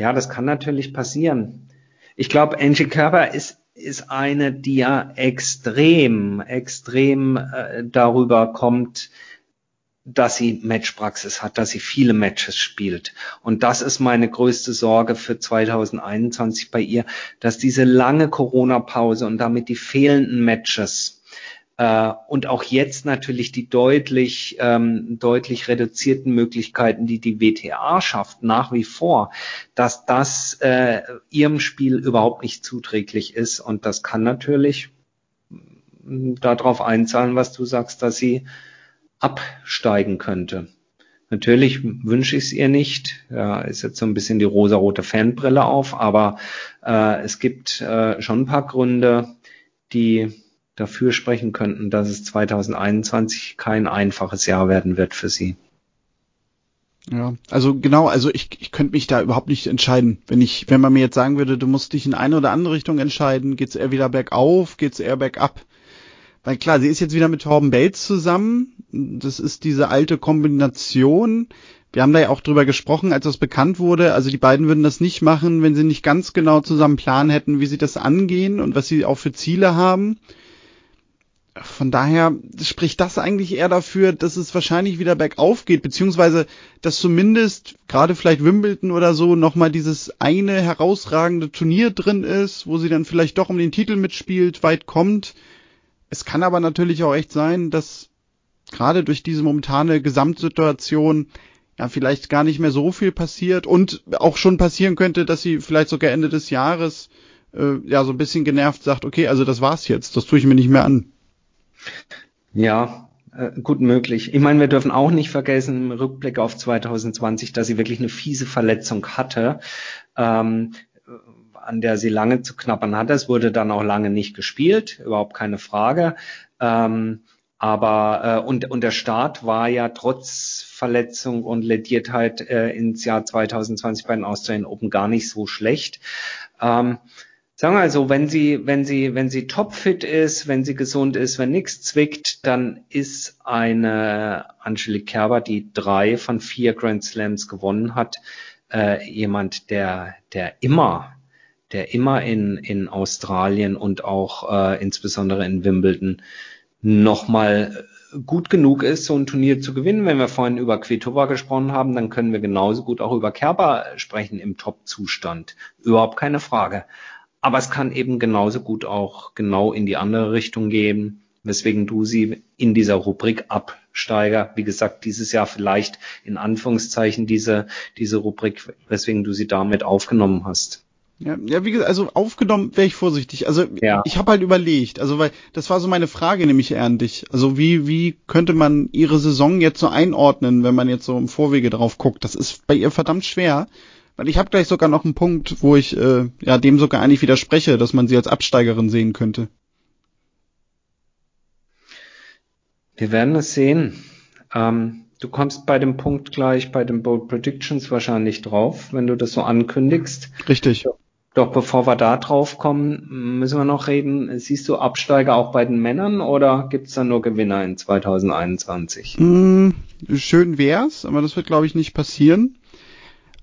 ja, das kann natürlich passieren. Ich glaube, Angie Kerber ist ist eine, die ja extrem, extrem äh, darüber kommt, dass sie Matchpraxis hat, dass sie viele Matches spielt. Und das ist meine größte Sorge für 2021 bei ihr, dass diese lange Corona-Pause und damit die fehlenden Matches äh, und auch jetzt natürlich die deutlich, ähm, deutlich reduzierten Möglichkeiten, die die WTA schafft, nach wie vor, dass das äh, ihrem Spiel überhaupt nicht zuträglich ist. Und das kann natürlich darauf einzahlen, was du sagst, dass sie absteigen könnte. Natürlich wünsche ich es ihr nicht. Ja, ist jetzt so ein bisschen die rosarote Fanbrille auf, aber äh, es gibt äh, schon ein paar Gründe, die dafür sprechen könnten, dass es 2021 kein einfaches Jahr werden wird für sie. Ja, also genau, also ich, ich könnte mich da überhaupt nicht entscheiden. Wenn ich, wenn man mir jetzt sagen würde, du musst dich in eine oder andere Richtung entscheiden, geht's eher wieder bergauf, geht's eher bergab. Weil klar, sie ist jetzt wieder mit Torben Bates zusammen. Das ist diese alte Kombination. Wir haben da ja auch drüber gesprochen, als das bekannt wurde. Also die beiden würden das nicht machen, wenn sie nicht ganz genau zusammen planen hätten, wie sie das angehen und was sie auch für Ziele haben von daher spricht das eigentlich eher dafür, dass es wahrscheinlich wieder bergauf geht, beziehungsweise dass zumindest gerade vielleicht Wimbledon oder so nochmal dieses eine herausragende Turnier drin ist, wo sie dann vielleicht doch um den Titel mitspielt, weit kommt. Es kann aber natürlich auch echt sein, dass gerade durch diese momentane Gesamtsituation ja vielleicht gar nicht mehr so viel passiert und auch schon passieren könnte, dass sie vielleicht sogar Ende des Jahres äh, ja so ein bisschen genervt sagt, okay, also das war's jetzt, das tue ich mir nicht mehr an. Ja, äh, gut möglich. Ich meine, wir dürfen auch nicht vergessen im Rückblick auf 2020, dass sie wirklich eine fiese Verletzung hatte, ähm, an der sie lange zu knappern hatte. Es wurde dann auch lange nicht gespielt, überhaupt keine Frage. Ähm, aber äh, und, und der Start war ja trotz Verletzung und Lediertheit äh, ins Jahr 2020 bei den Australian Open gar nicht so schlecht. Ähm, Sagen wir also, wenn sie, wenn sie, wenn sie topfit ist, wenn sie gesund ist, wenn nichts zwickt, dann ist eine Angelique Kerber, die drei von vier Grand Slams gewonnen hat, äh, jemand, der, der immer, der immer in, in Australien und auch äh, insbesondere in Wimbledon nochmal gut genug ist, so ein Turnier zu gewinnen. Wenn wir vorhin über Kvitova gesprochen haben, dann können wir genauso gut auch über Kerber sprechen im Top-Zustand. Überhaupt keine Frage. Aber es kann eben genauso gut auch genau in die andere Richtung gehen, weswegen du sie in dieser Rubrik Absteiger, wie gesagt, dieses Jahr vielleicht in Anführungszeichen diese, diese Rubrik, weswegen du sie damit aufgenommen hast. Ja, ja, wie gesagt, also aufgenommen wäre ich vorsichtig. Also ja. ich habe halt überlegt, also weil das war so meine Frage nämlich eher an dich. Also wie wie könnte man ihre Saison jetzt so einordnen, wenn man jetzt so im Vorwege drauf guckt? Das ist bei ihr verdammt schwer. Weil ich habe gleich sogar noch einen Punkt, wo ich äh, ja dem sogar eigentlich widerspreche, dass man sie als Absteigerin sehen könnte. Wir werden es sehen. Ähm, du kommst bei dem Punkt gleich bei den Bold Predictions wahrscheinlich drauf, wenn du das so ankündigst. Richtig. Doch bevor wir da drauf kommen, müssen wir noch reden. Siehst du Absteiger auch bei den Männern oder gibt's da nur Gewinner in 2021? Mm, schön wär's, aber das wird glaube ich nicht passieren.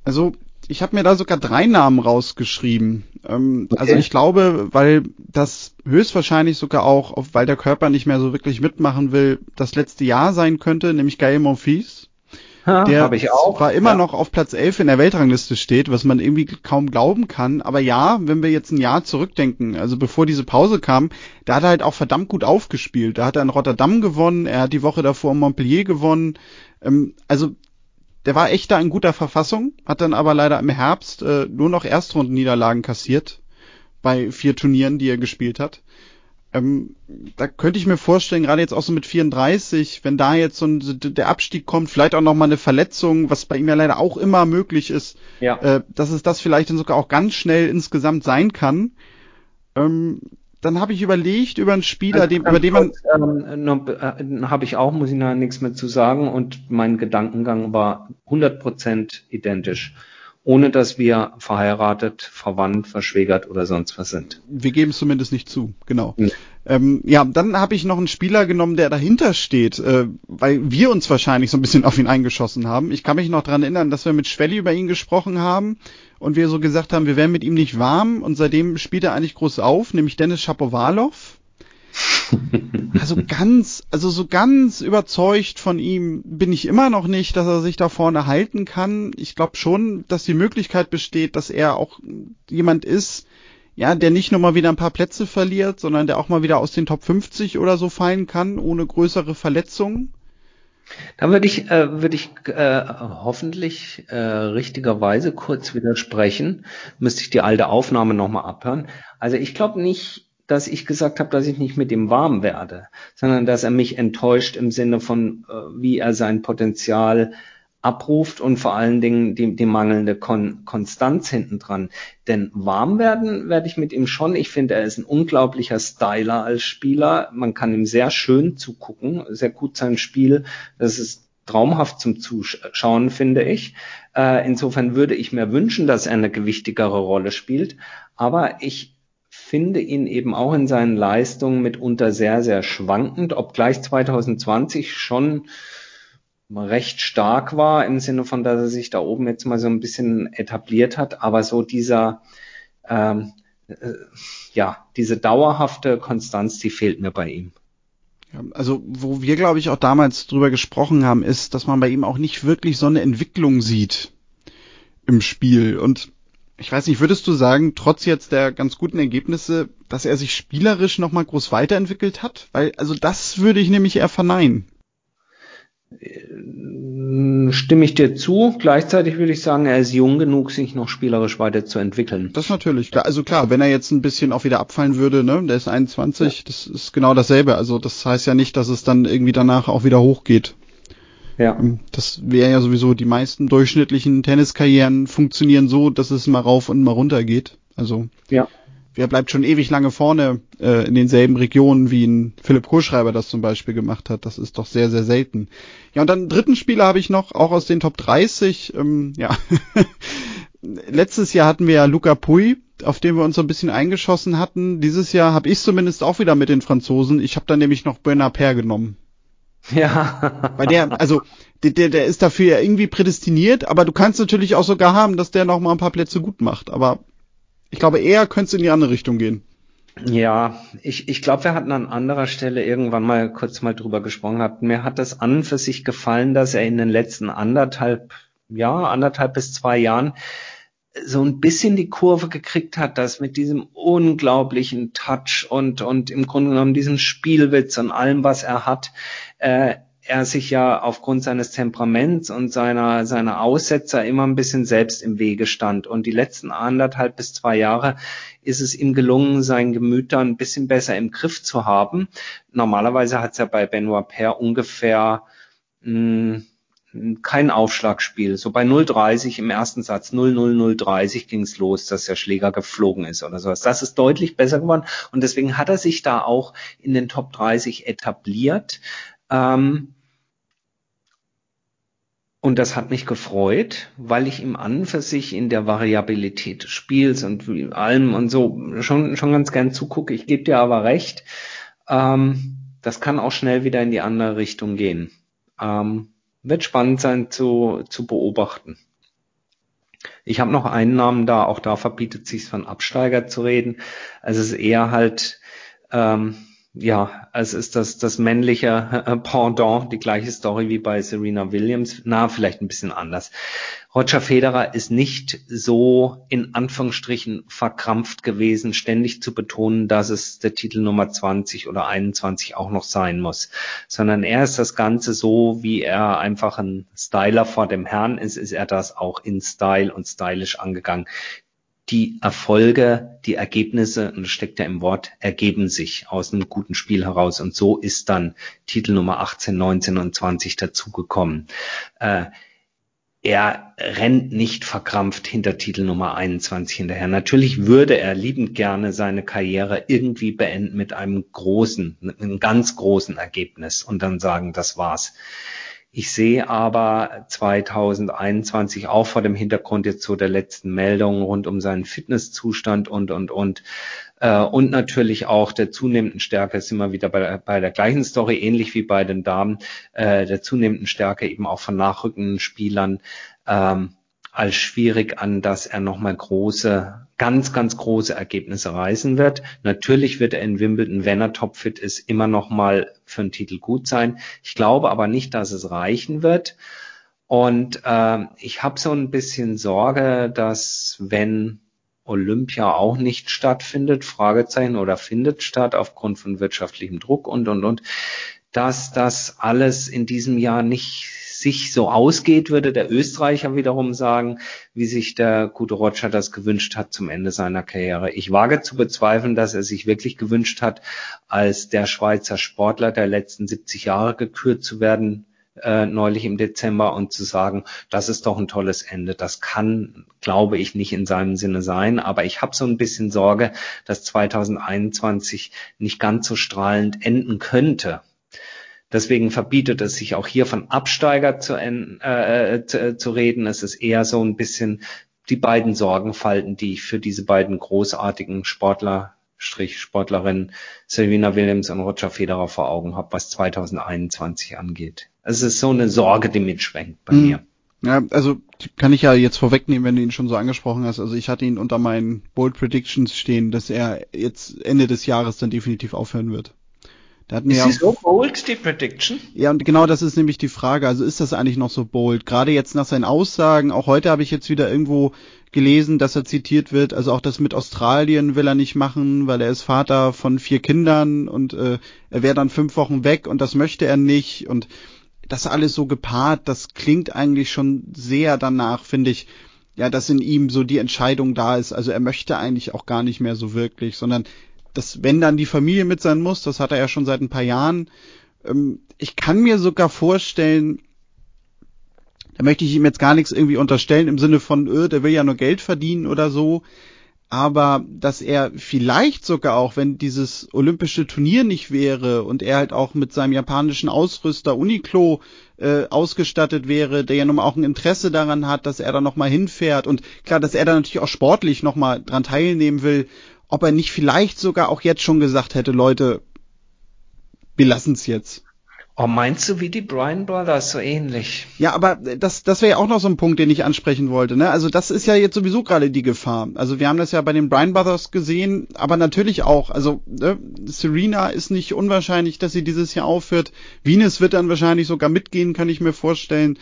Also ich habe mir da sogar drei Namen rausgeschrieben. Ähm, okay. Also ich glaube, weil das höchstwahrscheinlich sogar auch, weil der Körper nicht mehr so wirklich mitmachen will, das letzte Jahr sein könnte, nämlich Gael Monfils. Ha, der ich auch. war immer ja. noch auf Platz 11 in der Weltrangliste steht, was man irgendwie kaum glauben kann. Aber ja, wenn wir jetzt ein Jahr zurückdenken, also bevor diese Pause kam, da hat er halt auch verdammt gut aufgespielt. Da hat er in Rotterdam gewonnen, er hat die Woche davor in Montpellier gewonnen. Ähm, also der war echt da in guter Verfassung, hat dann aber leider im Herbst äh, nur noch Erstrundenniederlagen kassiert bei vier Turnieren, die er gespielt hat. Ähm, da könnte ich mir vorstellen, gerade jetzt auch so mit 34, wenn da jetzt so ein, der Abstieg kommt, vielleicht auch noch mal eine Verletzung, was bei ihm ja leider auch immer möglich ist, ja. äh, dass es das vielleicht dann sogar auch ganz schnell insgesamt sein kann. Ähm, dann habe ich überlegt über einen Spieler, also, dem, über den man. Ähm, äh, habe ich auch, muss ich nachher nichts mehr zu sagen und mein Gedankengang war 100% identisch ohne dass wir verheiratet, verwandt, verschwägert oder sonst was sind. Wir geben es zumindest nicht zu, genau. Mhm. Ähm, ja, dann habe ich noch einen Spieler genommen, der dahinter steht, äh, weil wir uns wahrscheinlich so ein bisschen auf ihn eingeschossen haben. Ich kann mich noch dran erinnern, dass wir mit Schwelli über ihn gesprochen haben und wir so gesagt haben, wir wären mit ihm nicht warm und seitdem spielt er eigentlich groß auf, nämlich Dennis Shapovalov. Also ganz, also so ganz überzeugt von ihm bin ich immer noch nicht, dass er sich da vorne halten kann. Ich glaube schon, dass die Möglichkeit besteht, dass er auch jemand ist, ja, der nicht nur mal wieder ein paar Plätze verliert, sondern der auch mal wieder aus den Top 50 oder so fallen kann, ohne größere Verletzungen. Da würde ich, äh, würde ich äh, hoffentlich äh, richtigerweise kurz widersprechen. Müsste ich die alte Aufnahme nochmal abhören. Also ich glaube nicht, dass ich gesagt habe, dass ich nicht mit ihm warm werde, sondern dass er mich enttäuscht im Sinne von, äh, wie er sein Potenzial abruft und vor allen Dingen die, die mangelnde Kon Konstanz hinten dran. Denn warm werden werde ich mit ihm schon. Ich finde, er ist ein unglaublicher Styler als Spieler. Man kann ihm sehr schön zugucken, sehr gut sein Spiel. Das ist traumhaft zum Zuschauen, finde ich. Äh, insofern würde ich mir wünschen, dass er eine gewichtigere Rolle spielt. Aber ich finde ihn eben auch in seinen Leistungen mitunter sehr, sehr schwankend, obgleich 2020 schon recht stark war, im Sinne von, dass er sich da oben jetzt mal so ein bisschen etabliert hat, aber so dieser, ähm, äh, ja, diese dauerhafte Konstanz, die fehlt mir bei ihm. Also, wo wir, glaube ich, auch damals drüber gesprochen haben, ist, dass man bei ihm auch nicht wirklich so eine Entwicklung sieht im Spiel. Und ich weiß nicht, würdest du sagen, trotz jetzt der ganz guten Ergebnisse, dass er sich spielerisch nochmal groß weiterentwickelt hat? Weil, also das würde ich nämlich eher verneinen. Äh, stimme ich dir zu. Gleichzeitig würde ich sagen, er ist jung genug, sich noch spielerisch weiterzuentwickeln. Das natürlich klar. Also klar, wenn er jetzt ein bisschen auch wieder abfallen würde, ne, der ist 21, ja. das ist genau dasselbe. Also das heißt ja nicht, dass es dann irgendwie danach auch wieder hochgeht. Ja. Das wäre ja sowieso, die meisten durchschnittlichen Tenniskarrieren funktionieren so, dass es mal rauf und mal runter geht. Also. Ja wer bleibt schon ewig lange vorne äh, in denselben Regionen, wie ein Philipp Kohlschreiber das zum Beispiel gemacht hat. Das ist doch sehr, sehr selten. Ja, und dann einen dritten Spieler habe ich noch, auch aus den Top 30. Ähm, ja, letztes Jahr hatten wir ja Luca Pui, auf den wir uns so ein bisschen eingeschossen hatten. Dieses Jahr habe ich zumindest auch wieder mit den Franzosen. Ich habe dann nämlich noch Bernard Per genommen. Ja. Weil der, also der, der, der ist dafür ja irgendwie prädestiniert, aber du kannst natürlich auch sogar haben, dass der noch mal ein paar Plätze gut macht. Aber ich glaube, eher könnte es in die andere Richtung gehen. Ja, ich, ich glaube, wir hatten an anderer Stelle irgendwann mal kurz mal drüber gesprochen. Hat. Mir hat das an für sich gefallen, dass er in den letzten anderthalb, ja, anderthalb bis zwei Jahren so ein bisschen die Kurve gekriegt hat, dass mit diesem unglaublichen Touch und, und im Grunde genommen diesem Spielwitz und allem, was er hat, äh, er sich ja aufgrund seines Temperaments und seiner, seiner Aussetzer immer ein bisschen selbst im Wege stand. Und die letzten anderthalb bis zwei Jahre ist es ihm gelungen, sein Gemüt dann ein bisschen besser im Griff zu haben. Normalerweise hat es ja bei Benoit Per ungefähr mh, hm, kein Aufschlagspiel. So bei 0,30 im ersten Satz, 0,0030 ging es los, dass der Schläger geflogen ist oder sowas. Das ist deutlich besser geworden und deswegen hat er sich da auch in den Top 30 etabliert. Ähm, und das hat mich gefreut, weil ich ihm an für sich in der Variabilität des Spiels und allem und so schon, schon ganz gern zugucke. Ich gebe dir aber recht, ähm, das kann auch schnell wieder in die andere Richtung gehen. Ähm, wird spannend sein zu, zu beobachten. Ich habe noch einen Namen da, auch da verbietet sich von Absteiger zu reden. Also es ist eher halt ähm, ja, es ist das, das männliche äh, Pendant, die gleiche Story wie bei Serena Williams. Na, vielleicht ein bisschen anders. Roger Federer ist nicht so in Anführungsstrichen verkrampft gewesen, ständig zu betonen, dass es der Titel Nummer 20 oder 21 auch noch sein muss, sondern er ist das Ganze so, wie er einfach ein Styler vor dem Herrn ist, ist er das auch in Style und stylisch angegangen die Erfolge, die Ergebnisse, und das steckt ja im Wort, ergeben sich aus einem guten Spiel heraus. Und so ist dann Titel Nummer 18, 19 und 20 dazugekommen. Äh, er rennt nicht verkrampft hinter Titel Nummer 21 hinterher. Natürlich würde er liebend gerne seine Karriere irgendwie beenden mit einem großen, einem ganz großen Ergebnis und dann sagen, das war's. Ich sehe aber 2021 auch vor dem Hintergrund jetzt so der letzten Meldungen rund um seinen Fitnesszustand und, und, und, äh, und natürlich auch der zunehmenden Stärke, ist immer wieder bei, bei der gleichen Story, ähnlich wie bei den Damen, äh, der zunehmenden Stärke eben auch von nachrückenden Spielern, ähm, als schwierig an, dass er nochmal große, ganz, ganz große Ergebnisse reißen wird. Natürlich wird er in Wimbledon, wenn er topfit ist, immer nochmal für einen Titel gut sein. Ich glaube aber nicht, dass es reichen wird. Und äh, ich habe so ein bisschen Sorge, dass wenn Olympia auch nicht stattfindet, Fragezeichen oder findet statt aufgrund von wirtschaftlichem Druck und, und, und, dass das alles in diesem Jahr nicht sich so ausgeht, würde der Österreicher wiederum sagen, wie sich der gute Roger das gewünscht hat zum Ende seiner Karriere. Ich wage zu bezweifeln, dass er sich wirklich gewünscht hat, als der Schweizer Sportler der letzten 70 Jahre gekürt zu werden. äh, neulich im Dezember und zu sagen, das ist doch ein tolles Ende. Das kann, glaube ich, nicht in seinem Sinne sein. Aber ich habe so ein bisschen Sorge, dass 2021 nicht ganz so strahlend enden könnte. Deswegen verbietet es sich auch hier von Absteiger zu, äh, zu, zu reden. Es ist eher so ein bisschen die beiden Sorgenfalten, die ich für diese beiden großartigen Sportler Strich Sportlerinnen Serena Williams und Roger Federer vor Augen habe, was 2021 angeht. Es ist so eine Sorge, die mitschwenkt bei mhm. mir. Ja, also kann ich ja jetzt vorwegnehmen, wenn du ihn schon so angesprochen hast. Also ich hatte ihn unter meinen Bold Predictions stehen, dass er jetzt Ende des Jahres dann definitiv aufhören wird. Da ist sie so bold, die Prediction? Ja, und genau das ist nämlich die Frage. Also ist das eigentlich noch so bold? Gerade jetzt nach seinen Aussagen, auch heute habe ich jetzt wieder irgendwo gelesen, dass er zitiert wird. Also auch das mit Australien will er nicht machen, weil er ist Vater von vier Kindern und äh, er wäre dann fünf Wochen weg und das möchte er nicht. Und das alles so gepaart, das klingt eigentlich schon sehr danach, finde ich, ja, dass in ihm so die Entscheidung da ist. Also er möchte eigentlich auch gar nicht mehr so wirklich, sondern dass wenn dann die Familie mit sein muss, das hat er ja schon seit ein paar Jahren. Ähm, ich kann mir sogar vorstellen, da möchte ich ihm jetzt gar nichts irgendwie unterstellen im Sinne von, öh, der will ja nur Geld verdienen oder so, aber dass er vielleicht sogar auch, wenn dieses olympische Turnier nicht wäre und er halt auch mit seinem japanischen Ausrüster Uniqlo äh, ausgestattet wäre, der ja nun auch ein Interesse daran hat, dass er da nochmal hinfährt und klar, dass er da natürlich auch sportlich nochmal dran teilnehmen will ob er nicht vielleicht sogar auch jetzt schon gesagt hätte, Leute, wir lassen es jetzt. Oh, meinst du wie die Bryan Brothers so ähnlich? Ja, aber das, das wäre ja auch noch so ein Punkt, den ich ansprechen wollte. Ne? Also das ist ja jetzt sowieso gerade die Gefahr. Also wir haben das ja bei den Bryan Brothers gesehen, aber natürlich auch. Also ne, Serena ist nicht unwahrscheinlich, dass sie dieses Jahr aufhört. Venus wird dann wahrscheinlich sogar mitgehen, kann ich mir vorstellen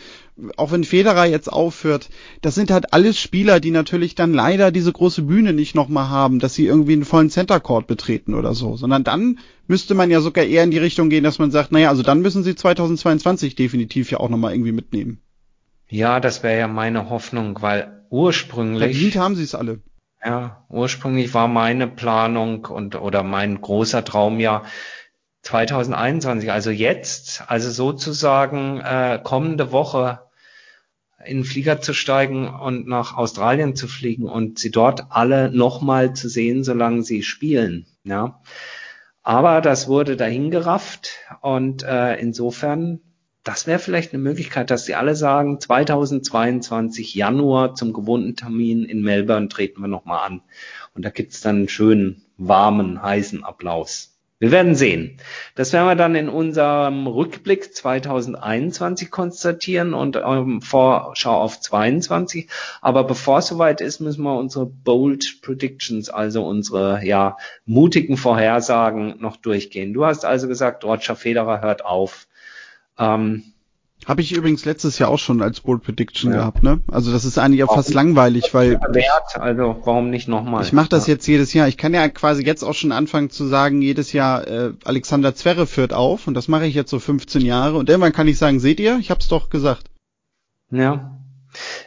auch wenn Federer jetzt aufhört, das sind halt alles Spieler, die natürlich dann leider diese große Bühne nicht nochmal haben, dass sie irgendwie einen vollen Center Court betreten oder so, sondern dann müsste man ja sogar eher in die Richtung gehen, dass man sagt, naja, also dann müssen sie 2022 definitiv ja auch nochmal irgendwie mitnehmen. Ja, das wäre ja meine Hoffnung, weil ursprünglich. Verdient haben sie es alle. Ja, ursprünglich war meine Planung und oder mein großer Traum ja, 2021, also jetzt, also sozusagen äh, kommende Woche in den Flieger zu steigen und nach Australien zu fliegen und sie dort alle nochmal zu sehen, solange sie spielen. Ja. Aber das wurde dahingerafft und äh, insofern, das wäre vielleicht eine Möglichkeit, dass sie alle sagen, 2022 Januar zum gewohnten Termin in Melbourne treten wir nochmal an. Und da gibt's dann einen schönen, warmen, heißen Applaus. Wir werden sehen. Das werden wir dann in unserem Rückblick 2021 konstatieren und ähm, Vorschau auf 22. Aber bevor es soweit ist, müssen wir unsere Bold Predictions, also unsere ja mutigen Vorhersagen noch durchgehen. Du hast also gesagt, Roger Federer hört auf. Ähm, habe ich übrigens letztes Jahr auch schon als Bold Prediction ja. gehabt, ne? Also das ist eigentlich auch fast langweilig, weil wert, also warum nicht nochmal? Ich mache das ja. jetzt jedes Jahr. Ich kann ja quasi jetzt auch schon anfangen zu sagen, jedes Jahr äh, Alexander Zwerre führt auf und das mache ich jetzt so 15 Jahre und irgendwann kann ich sagen, seht ihr, ich hab's doch gesagt. Ja.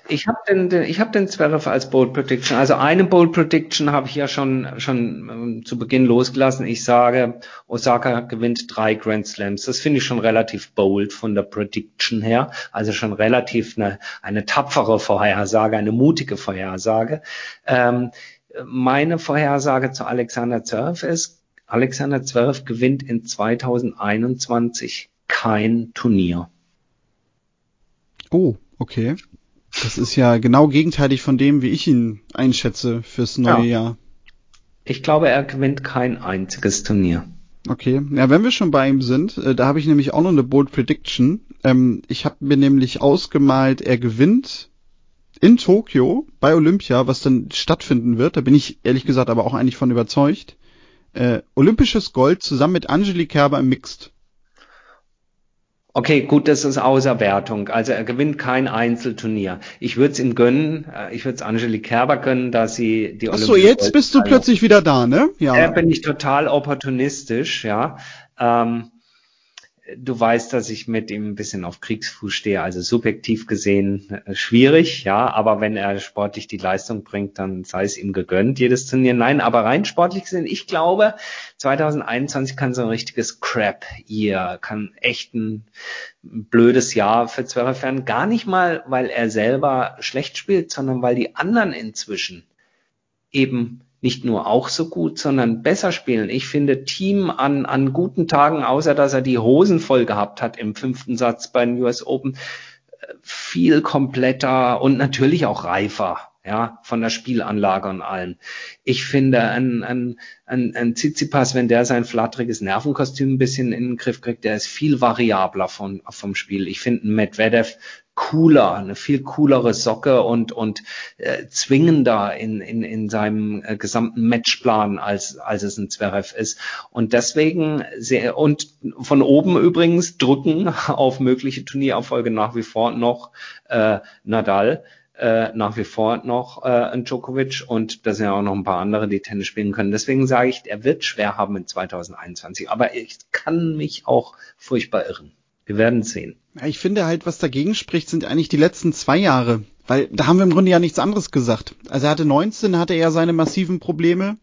Ich habe den, den, ich habe den Zverev als Bold Prediction. Also eine Bold Prediction habe ich ja schon schon ähm, zu Beginn losgelassen. Ich sage, Osaka gewinnt drei Grand Slams. Das finde ich schon relativ bold von der Prediction her. Also schon relativ eine, eine tapfere Vorhersage, eine mutige Vorhersage. Ähm, meine Vorhersage zu Alexander Zverev ist, Alexander Zverev gewinnt in 2021 kein Turnier. Oh, okay. Das ist ja genau gegenteilig von dem, wie ich ihn einschätze fürs neue ja. Jahr. Ich glaube, er gewinnt kein einziges Turnier. Okay, ja, wenn wir schon bei ihm sind, äh, da habe ich nämlich auch noch eine Bold Prediction. Ähm, ich habe mir nämlich ausgemalt, er gewinnt in Tokio bei Olympia, was dann stattfinden wird. Da bin ich ehrlich gesagt aber auch eigentlich von überzeugt. Äh, Olympisches Gold zusammen mit Angelique Kerber im Mixed. Okay, gut, das ist außer Wertung. Also er gewinnt kein Einzelturnier. Ich würde es ihm gönnen, äh, ich würde es Angelique Kerber gönnen, dass sie die Ach so, jetzt bist du plötzlich wieder da, ne? Ja. Da bin ich total opportunistisch, ja. Ähm, du weißt, dass ich mit ihm ein bisschen auf Kriegsfuß stehe, also subjektiv gesehen äh, schwierig, ja, aber wenn er sportlich die Leistung bringt, dann sei es ihm gegönnt, jedes Turnier. Nein, aber rein sportlich gesehen, ich glaube, 2021 kann so ein richtiges Crap-Year, kann echt ein blödes Jahr für werden. Gar nicht mal, weil er selber schlecht spielt, sondern weil die anderen inzwischen eben nicht nur auch so gut, sondern besser spielen. Ich finde Team an, an guten Tagen, außer dass er die Hosen voll gehabt hat im fünften Satz bei den US Open, viel kompletter und natürlich auch reifer, ja, von der Spielanlage und allem. Ich finde, ein, ein, ein, ein Tsitsipas, wenn der sein flatteriges Nervenkostüm ein bisschen in den Griff kriegt, der ist viel variabler von, vom Spiel. Ich finde, Medvedev cooler, eine viel coolere Socke und, und äh, zwingender in, in, in seinem äh, gesamten Matchplan, als, als es ein Zverev ist. Und deswegen sehr, und von oben übrigens drücken auf mögliche Turniererfolge nach wie vor noch äh, Nadal äh, nach wie vor noch äh, ein Djokovic und da sind ja auch noch ein paar andere, die Tennis spielen können. Deswegen sage ich, er wird schwer haben in 2021. Aber ich kann mich auch furchtbar irren. Wir werden sehen. Ich finde halt, was dagegen spricht, sind eigentlich die letzten zwei Jahre. Weil da haben wir im Grunde ja nichts anderes gesagt. Also er hatte 19, hatte er seine massiven Probleme.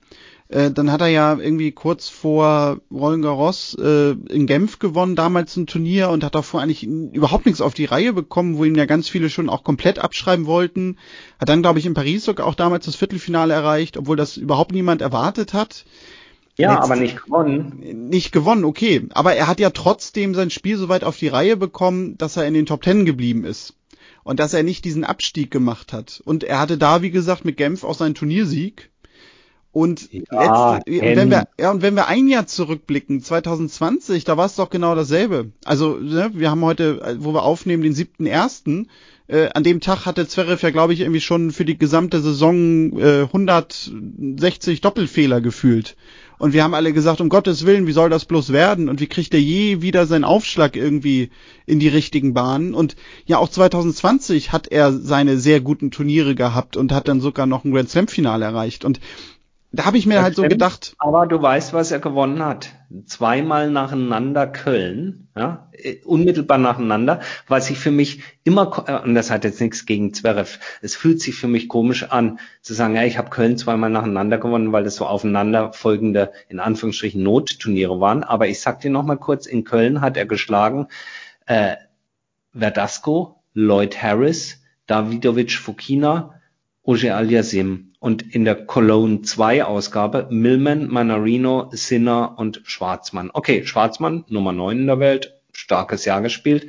Äh, dann hat er ja irgendwie kurz vor Roland Garros äh, in Genf gewonnen, damals ein Turnier und hat davor eigentlich überhaupt nichts auf die Reihe bekommen, wo ihm ja ganz viele schon auch komplett abschreiben wollten. Hat dann, glaube ich, in Paris sogar auch damals das Viertelfinale erreicht, obwohl das überhaupt niemand erwartet hat. Ja, Letzt aber nicht gewonnen. Nicht gewonnen, okay. Aber er hat ja trotzdem sein Spiel so weit auf die Reihe bekommen, dass er in den Top Ten geblieben ist. Und dass er nicht diesen Abstieg gemacht hat. Und er hatte da, wie gesagt, mit Genf auch seinen Turniersieg. Und, ja, letzte, und wenn wir, ja, und wenn wir ein Jahr zurückblicken, 2020, da war es doch genau dasselbe. Also, ne, wir haben heute, wo wir aufnehmen, den siebten ersten. Äh, an dem Tag hatte Zverev ja, glaube ich, irgendwie schon für die gesamte Saison äh, 160 Doppelfehler gefühlt. Und wir haben alle gesagt, um Gottes Willen, wie soll das bloß werden? Und wie kriegt er je wieder seinen Aufschlag irgendwie in die richtigen Bahnen? Und ja, auch 2020 hat er seine sehr guten Turniere gehabt und hat dann sogar noch ein Grand Slam Finale erreicht. Und da habe ich mir das halt stimmt, so gedacht. Aber du weißt, was er gewonnen hat. Zweimal nacheinander Köln, ja, unmittelbar nacheinander, was sich für mich immer, äh, und das hat jetzt nichts gegen Zverev, es fühlt sich für mich komisch an, zu sagen, ja, ich habe Köln zweimal nacheinander gewonnen, weil das so aufeinanderfolgende, in Anführungsstrichen, Notturniere waren. Aber ich sag dir nochmal kurz, in Köln hat er geschlagen äh, Verdasco, Lloyd Harris, Davidovic Fukina, Oje Aliasim und in der Cologne 2 Ausgabe Millman, Manarino, Sinner und Schwarzmann. Okay, Schwarzmann, Nummer 9 in der Welt, starkes Jahr gespielt,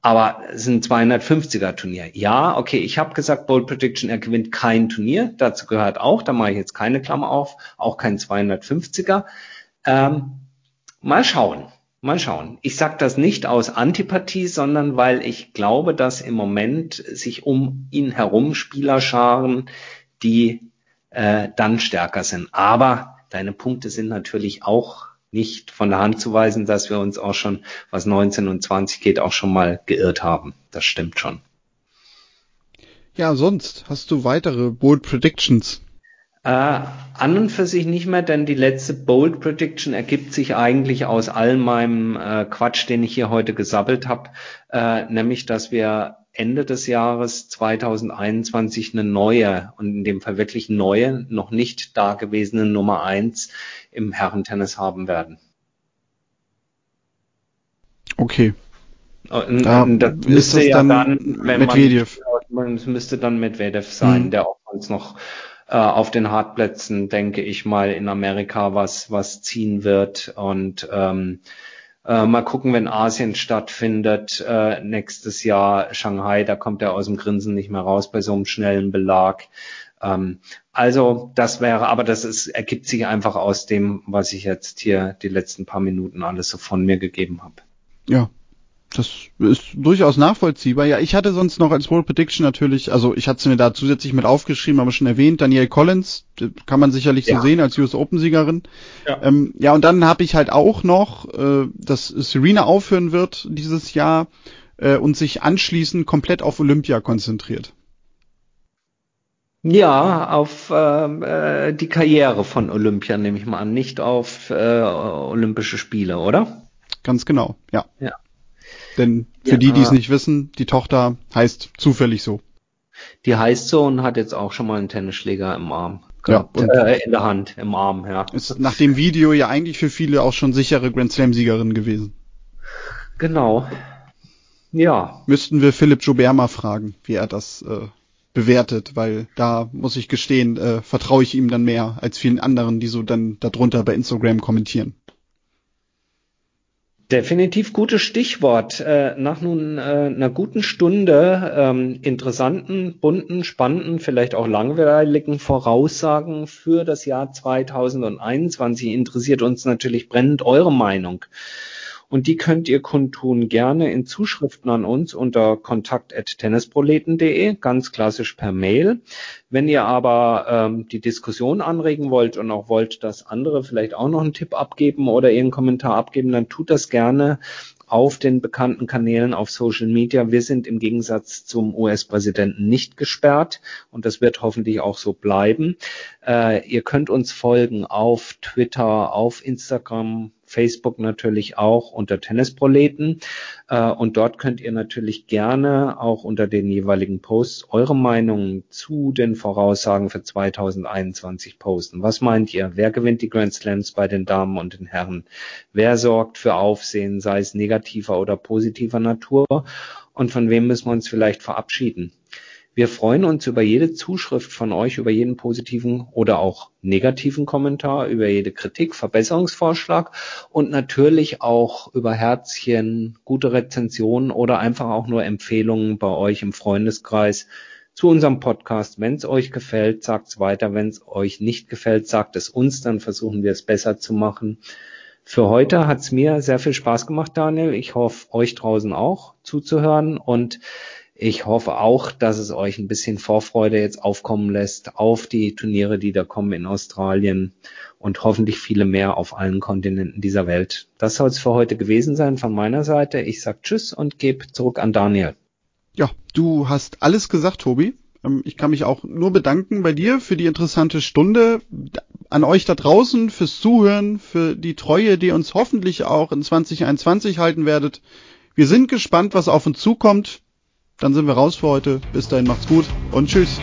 aber es ist ein 250er Turnier. Ja, okay, ich habe gesagt, Bold Prediction, er gewinnt kein Turnier, dazu gehört auch, da mache ich jetzt keine Klammer auf, auch kein 250er. Ähm, mal schauen. Mal schauen. Ich sage das nicht aus Antipathie, sondern weil ich glaube, dass im Moment sich um ihn herum Spieler scharen, die äh, dann stärker sind. Aber deine Punkte sind natürlich auch nicht von der Hand zu weisen, dass wir uns auch schon, was 19 und 20 geht, auch schon mal geirrt haben. Das stimmt schon. Ja, sonst hast du weitere Bold Predictions? Äh, an und für sich nicht mehr, denn die letzte Bold Prediction ergibt sich eigentlich aus all meinem äh, Quatsch, den ich hier heute gesabbelt habe, äh, nämlich, dass wir Ende des Jahres 2021 eine neue und in dem Fall wirklich neue, noch nicht dagewesene Nummer eins im Herrentennis haben werden. Okay. Und, da und das müsste ja dann, dann wenn Medvedev. man, es müsste dann Medvedev sein, mhm. der auch uns noch äh, auf den Hartplätzen, denke ich mal, in Amerika was, was ziehen wird und ähm, äh, mal gucken, wenn Asien stattfindet, äh, nächstes Jahr Shanghai, da kommt er aus dem Grinsen nicht mehr raus bei so einem schnellen Belag. Ähm, also das wäre, aber das ist, ergibt sich einfach aus dem, was ich jetzt hier die letzten paar Minuten alles so von mir gegeben habe. Ja, das ist durchaus nachvollziehbar. Ja, ich hatte sonst noch als World Prediction natürlich, also ich hatte es mir da zusätzlich mit aufgeschrieben, aber schon erwähnt, Danielle Collins, kann man sicherlich ja. so sehen als US Open Siegerin. Ja, ähm, ja und dann habe ich halt auch noch, äh, dass Serena aufhören wird dieses Jahr äh, und sich anschließend komplett auf Olympia konzentriert. Ja, auf äh, die Karriere von Olympia nehme ich mal an, nicht auf äh, Olympische Spiele, oder? Ganz genau, ja. Ja. Denn für Ja, die, die es nicht wissen, die Tochter heißt zufällig so. Die heißt so und hat jetzt auch schon mal einen Tennisschläger im Arm. Ja, gehabt. und- äh, in der Hand, im Arm, ja. Ist nach dem Video ja eigentlich für viele auch schon sichere Grand Slam-Siegerin gewesen. Genau. Ja, Müssten wir Philipp Joubert mal fragen, wie er das äh, bewertet, weil da muss ich gestehen, äh, vertraue ich ihm dann mehr als vielen anderen, die so dann darunter bei Instagram kommentieren. Definitiv gutes Stichwort. Äh, nach nun äh, einer guten Stunde ähm, interessanten, bunten, spannenden, vielleicht auch langweiligen Voraussagen für das Jahr 2021 interessiert uns natürlich brennend eure Meinung. Und die könnt ihr kundtun gerne in Zuschriften an uns unter kontakt.tennisproleten.de, ganz klassisch per Mail. Wenn ihr aber ähm, die Diskussion anregen wollt und auch wollt, dass andere vielleicht auch noch einen Tipp abgeben oder ihren Kommentar abgeben, dann tut das gerne auf den bekannten Kanälen auf Social Media. Wir sind im Gegensatz zum US-Präsidenten nicht gesperrt und das wird hoffentlich auch so bleiben. Äh, ihr könnt uns folgen auf Twitter, auf Instagram, Facebook natürlich auch unter Tennisproleten. Äh, und dort könnt ihr natürlich gerne auch unter den jeweiligen Posts eure Meinungen zu den Voraussagen für 2021 posten. Was meint ihr? Wer gewinnt die Grand Slams bei den Damen und den Herren? Wer sorgt für Aufsehen, sei es negativer oder positiver Natur? Und von wem müssen wir uns vielleicht verabschieden? Wir freuen uns über jede Zuschrift von euch, über jeden positiven oder auch negativen Kommentar, über jede Kritik, Verbesserungsvorschlag und natürlich auch über Herzchen, gute Rezensionen oder einfach auch nur Empfehlungen bei euch im Freundeskreis zu unserem Podcast. Wenn es euch gefällt, sagt es weiter. Wenn es euch nicht gefällt, sagt es uns, dann versuchen wir es besser zu machen. Für heute hat es mir sehr viel Spaß gemacht, Daniel. Ich hoffe, euch draußen auch zuzuhören und ich hoffe auch, dass es euch ein bisschen Vorfreude jetzt aufkommen lässt auf die Turniere, die da kommen in Australien und hoffentlich viele mehr auf allen Kontinenten dieser Welt. Das soll es für heute gewesen sein von meiner Seite. Ich sag Tschüss und gebe zurück an Daniel. Ja, du hast alles gesagt, Tobi. Ähm, Ich kann mich auch nur bedanken bei dir für die interessante Stunde, an euch da draußen fürs Zuhören, für die Treue, die uns hoffentlich auch in 2021 halten werdet. Wir sind gespannt, was auf uns zukommt. Dann sind wir raus für heute. Bis dahin macht's gut und tschüss.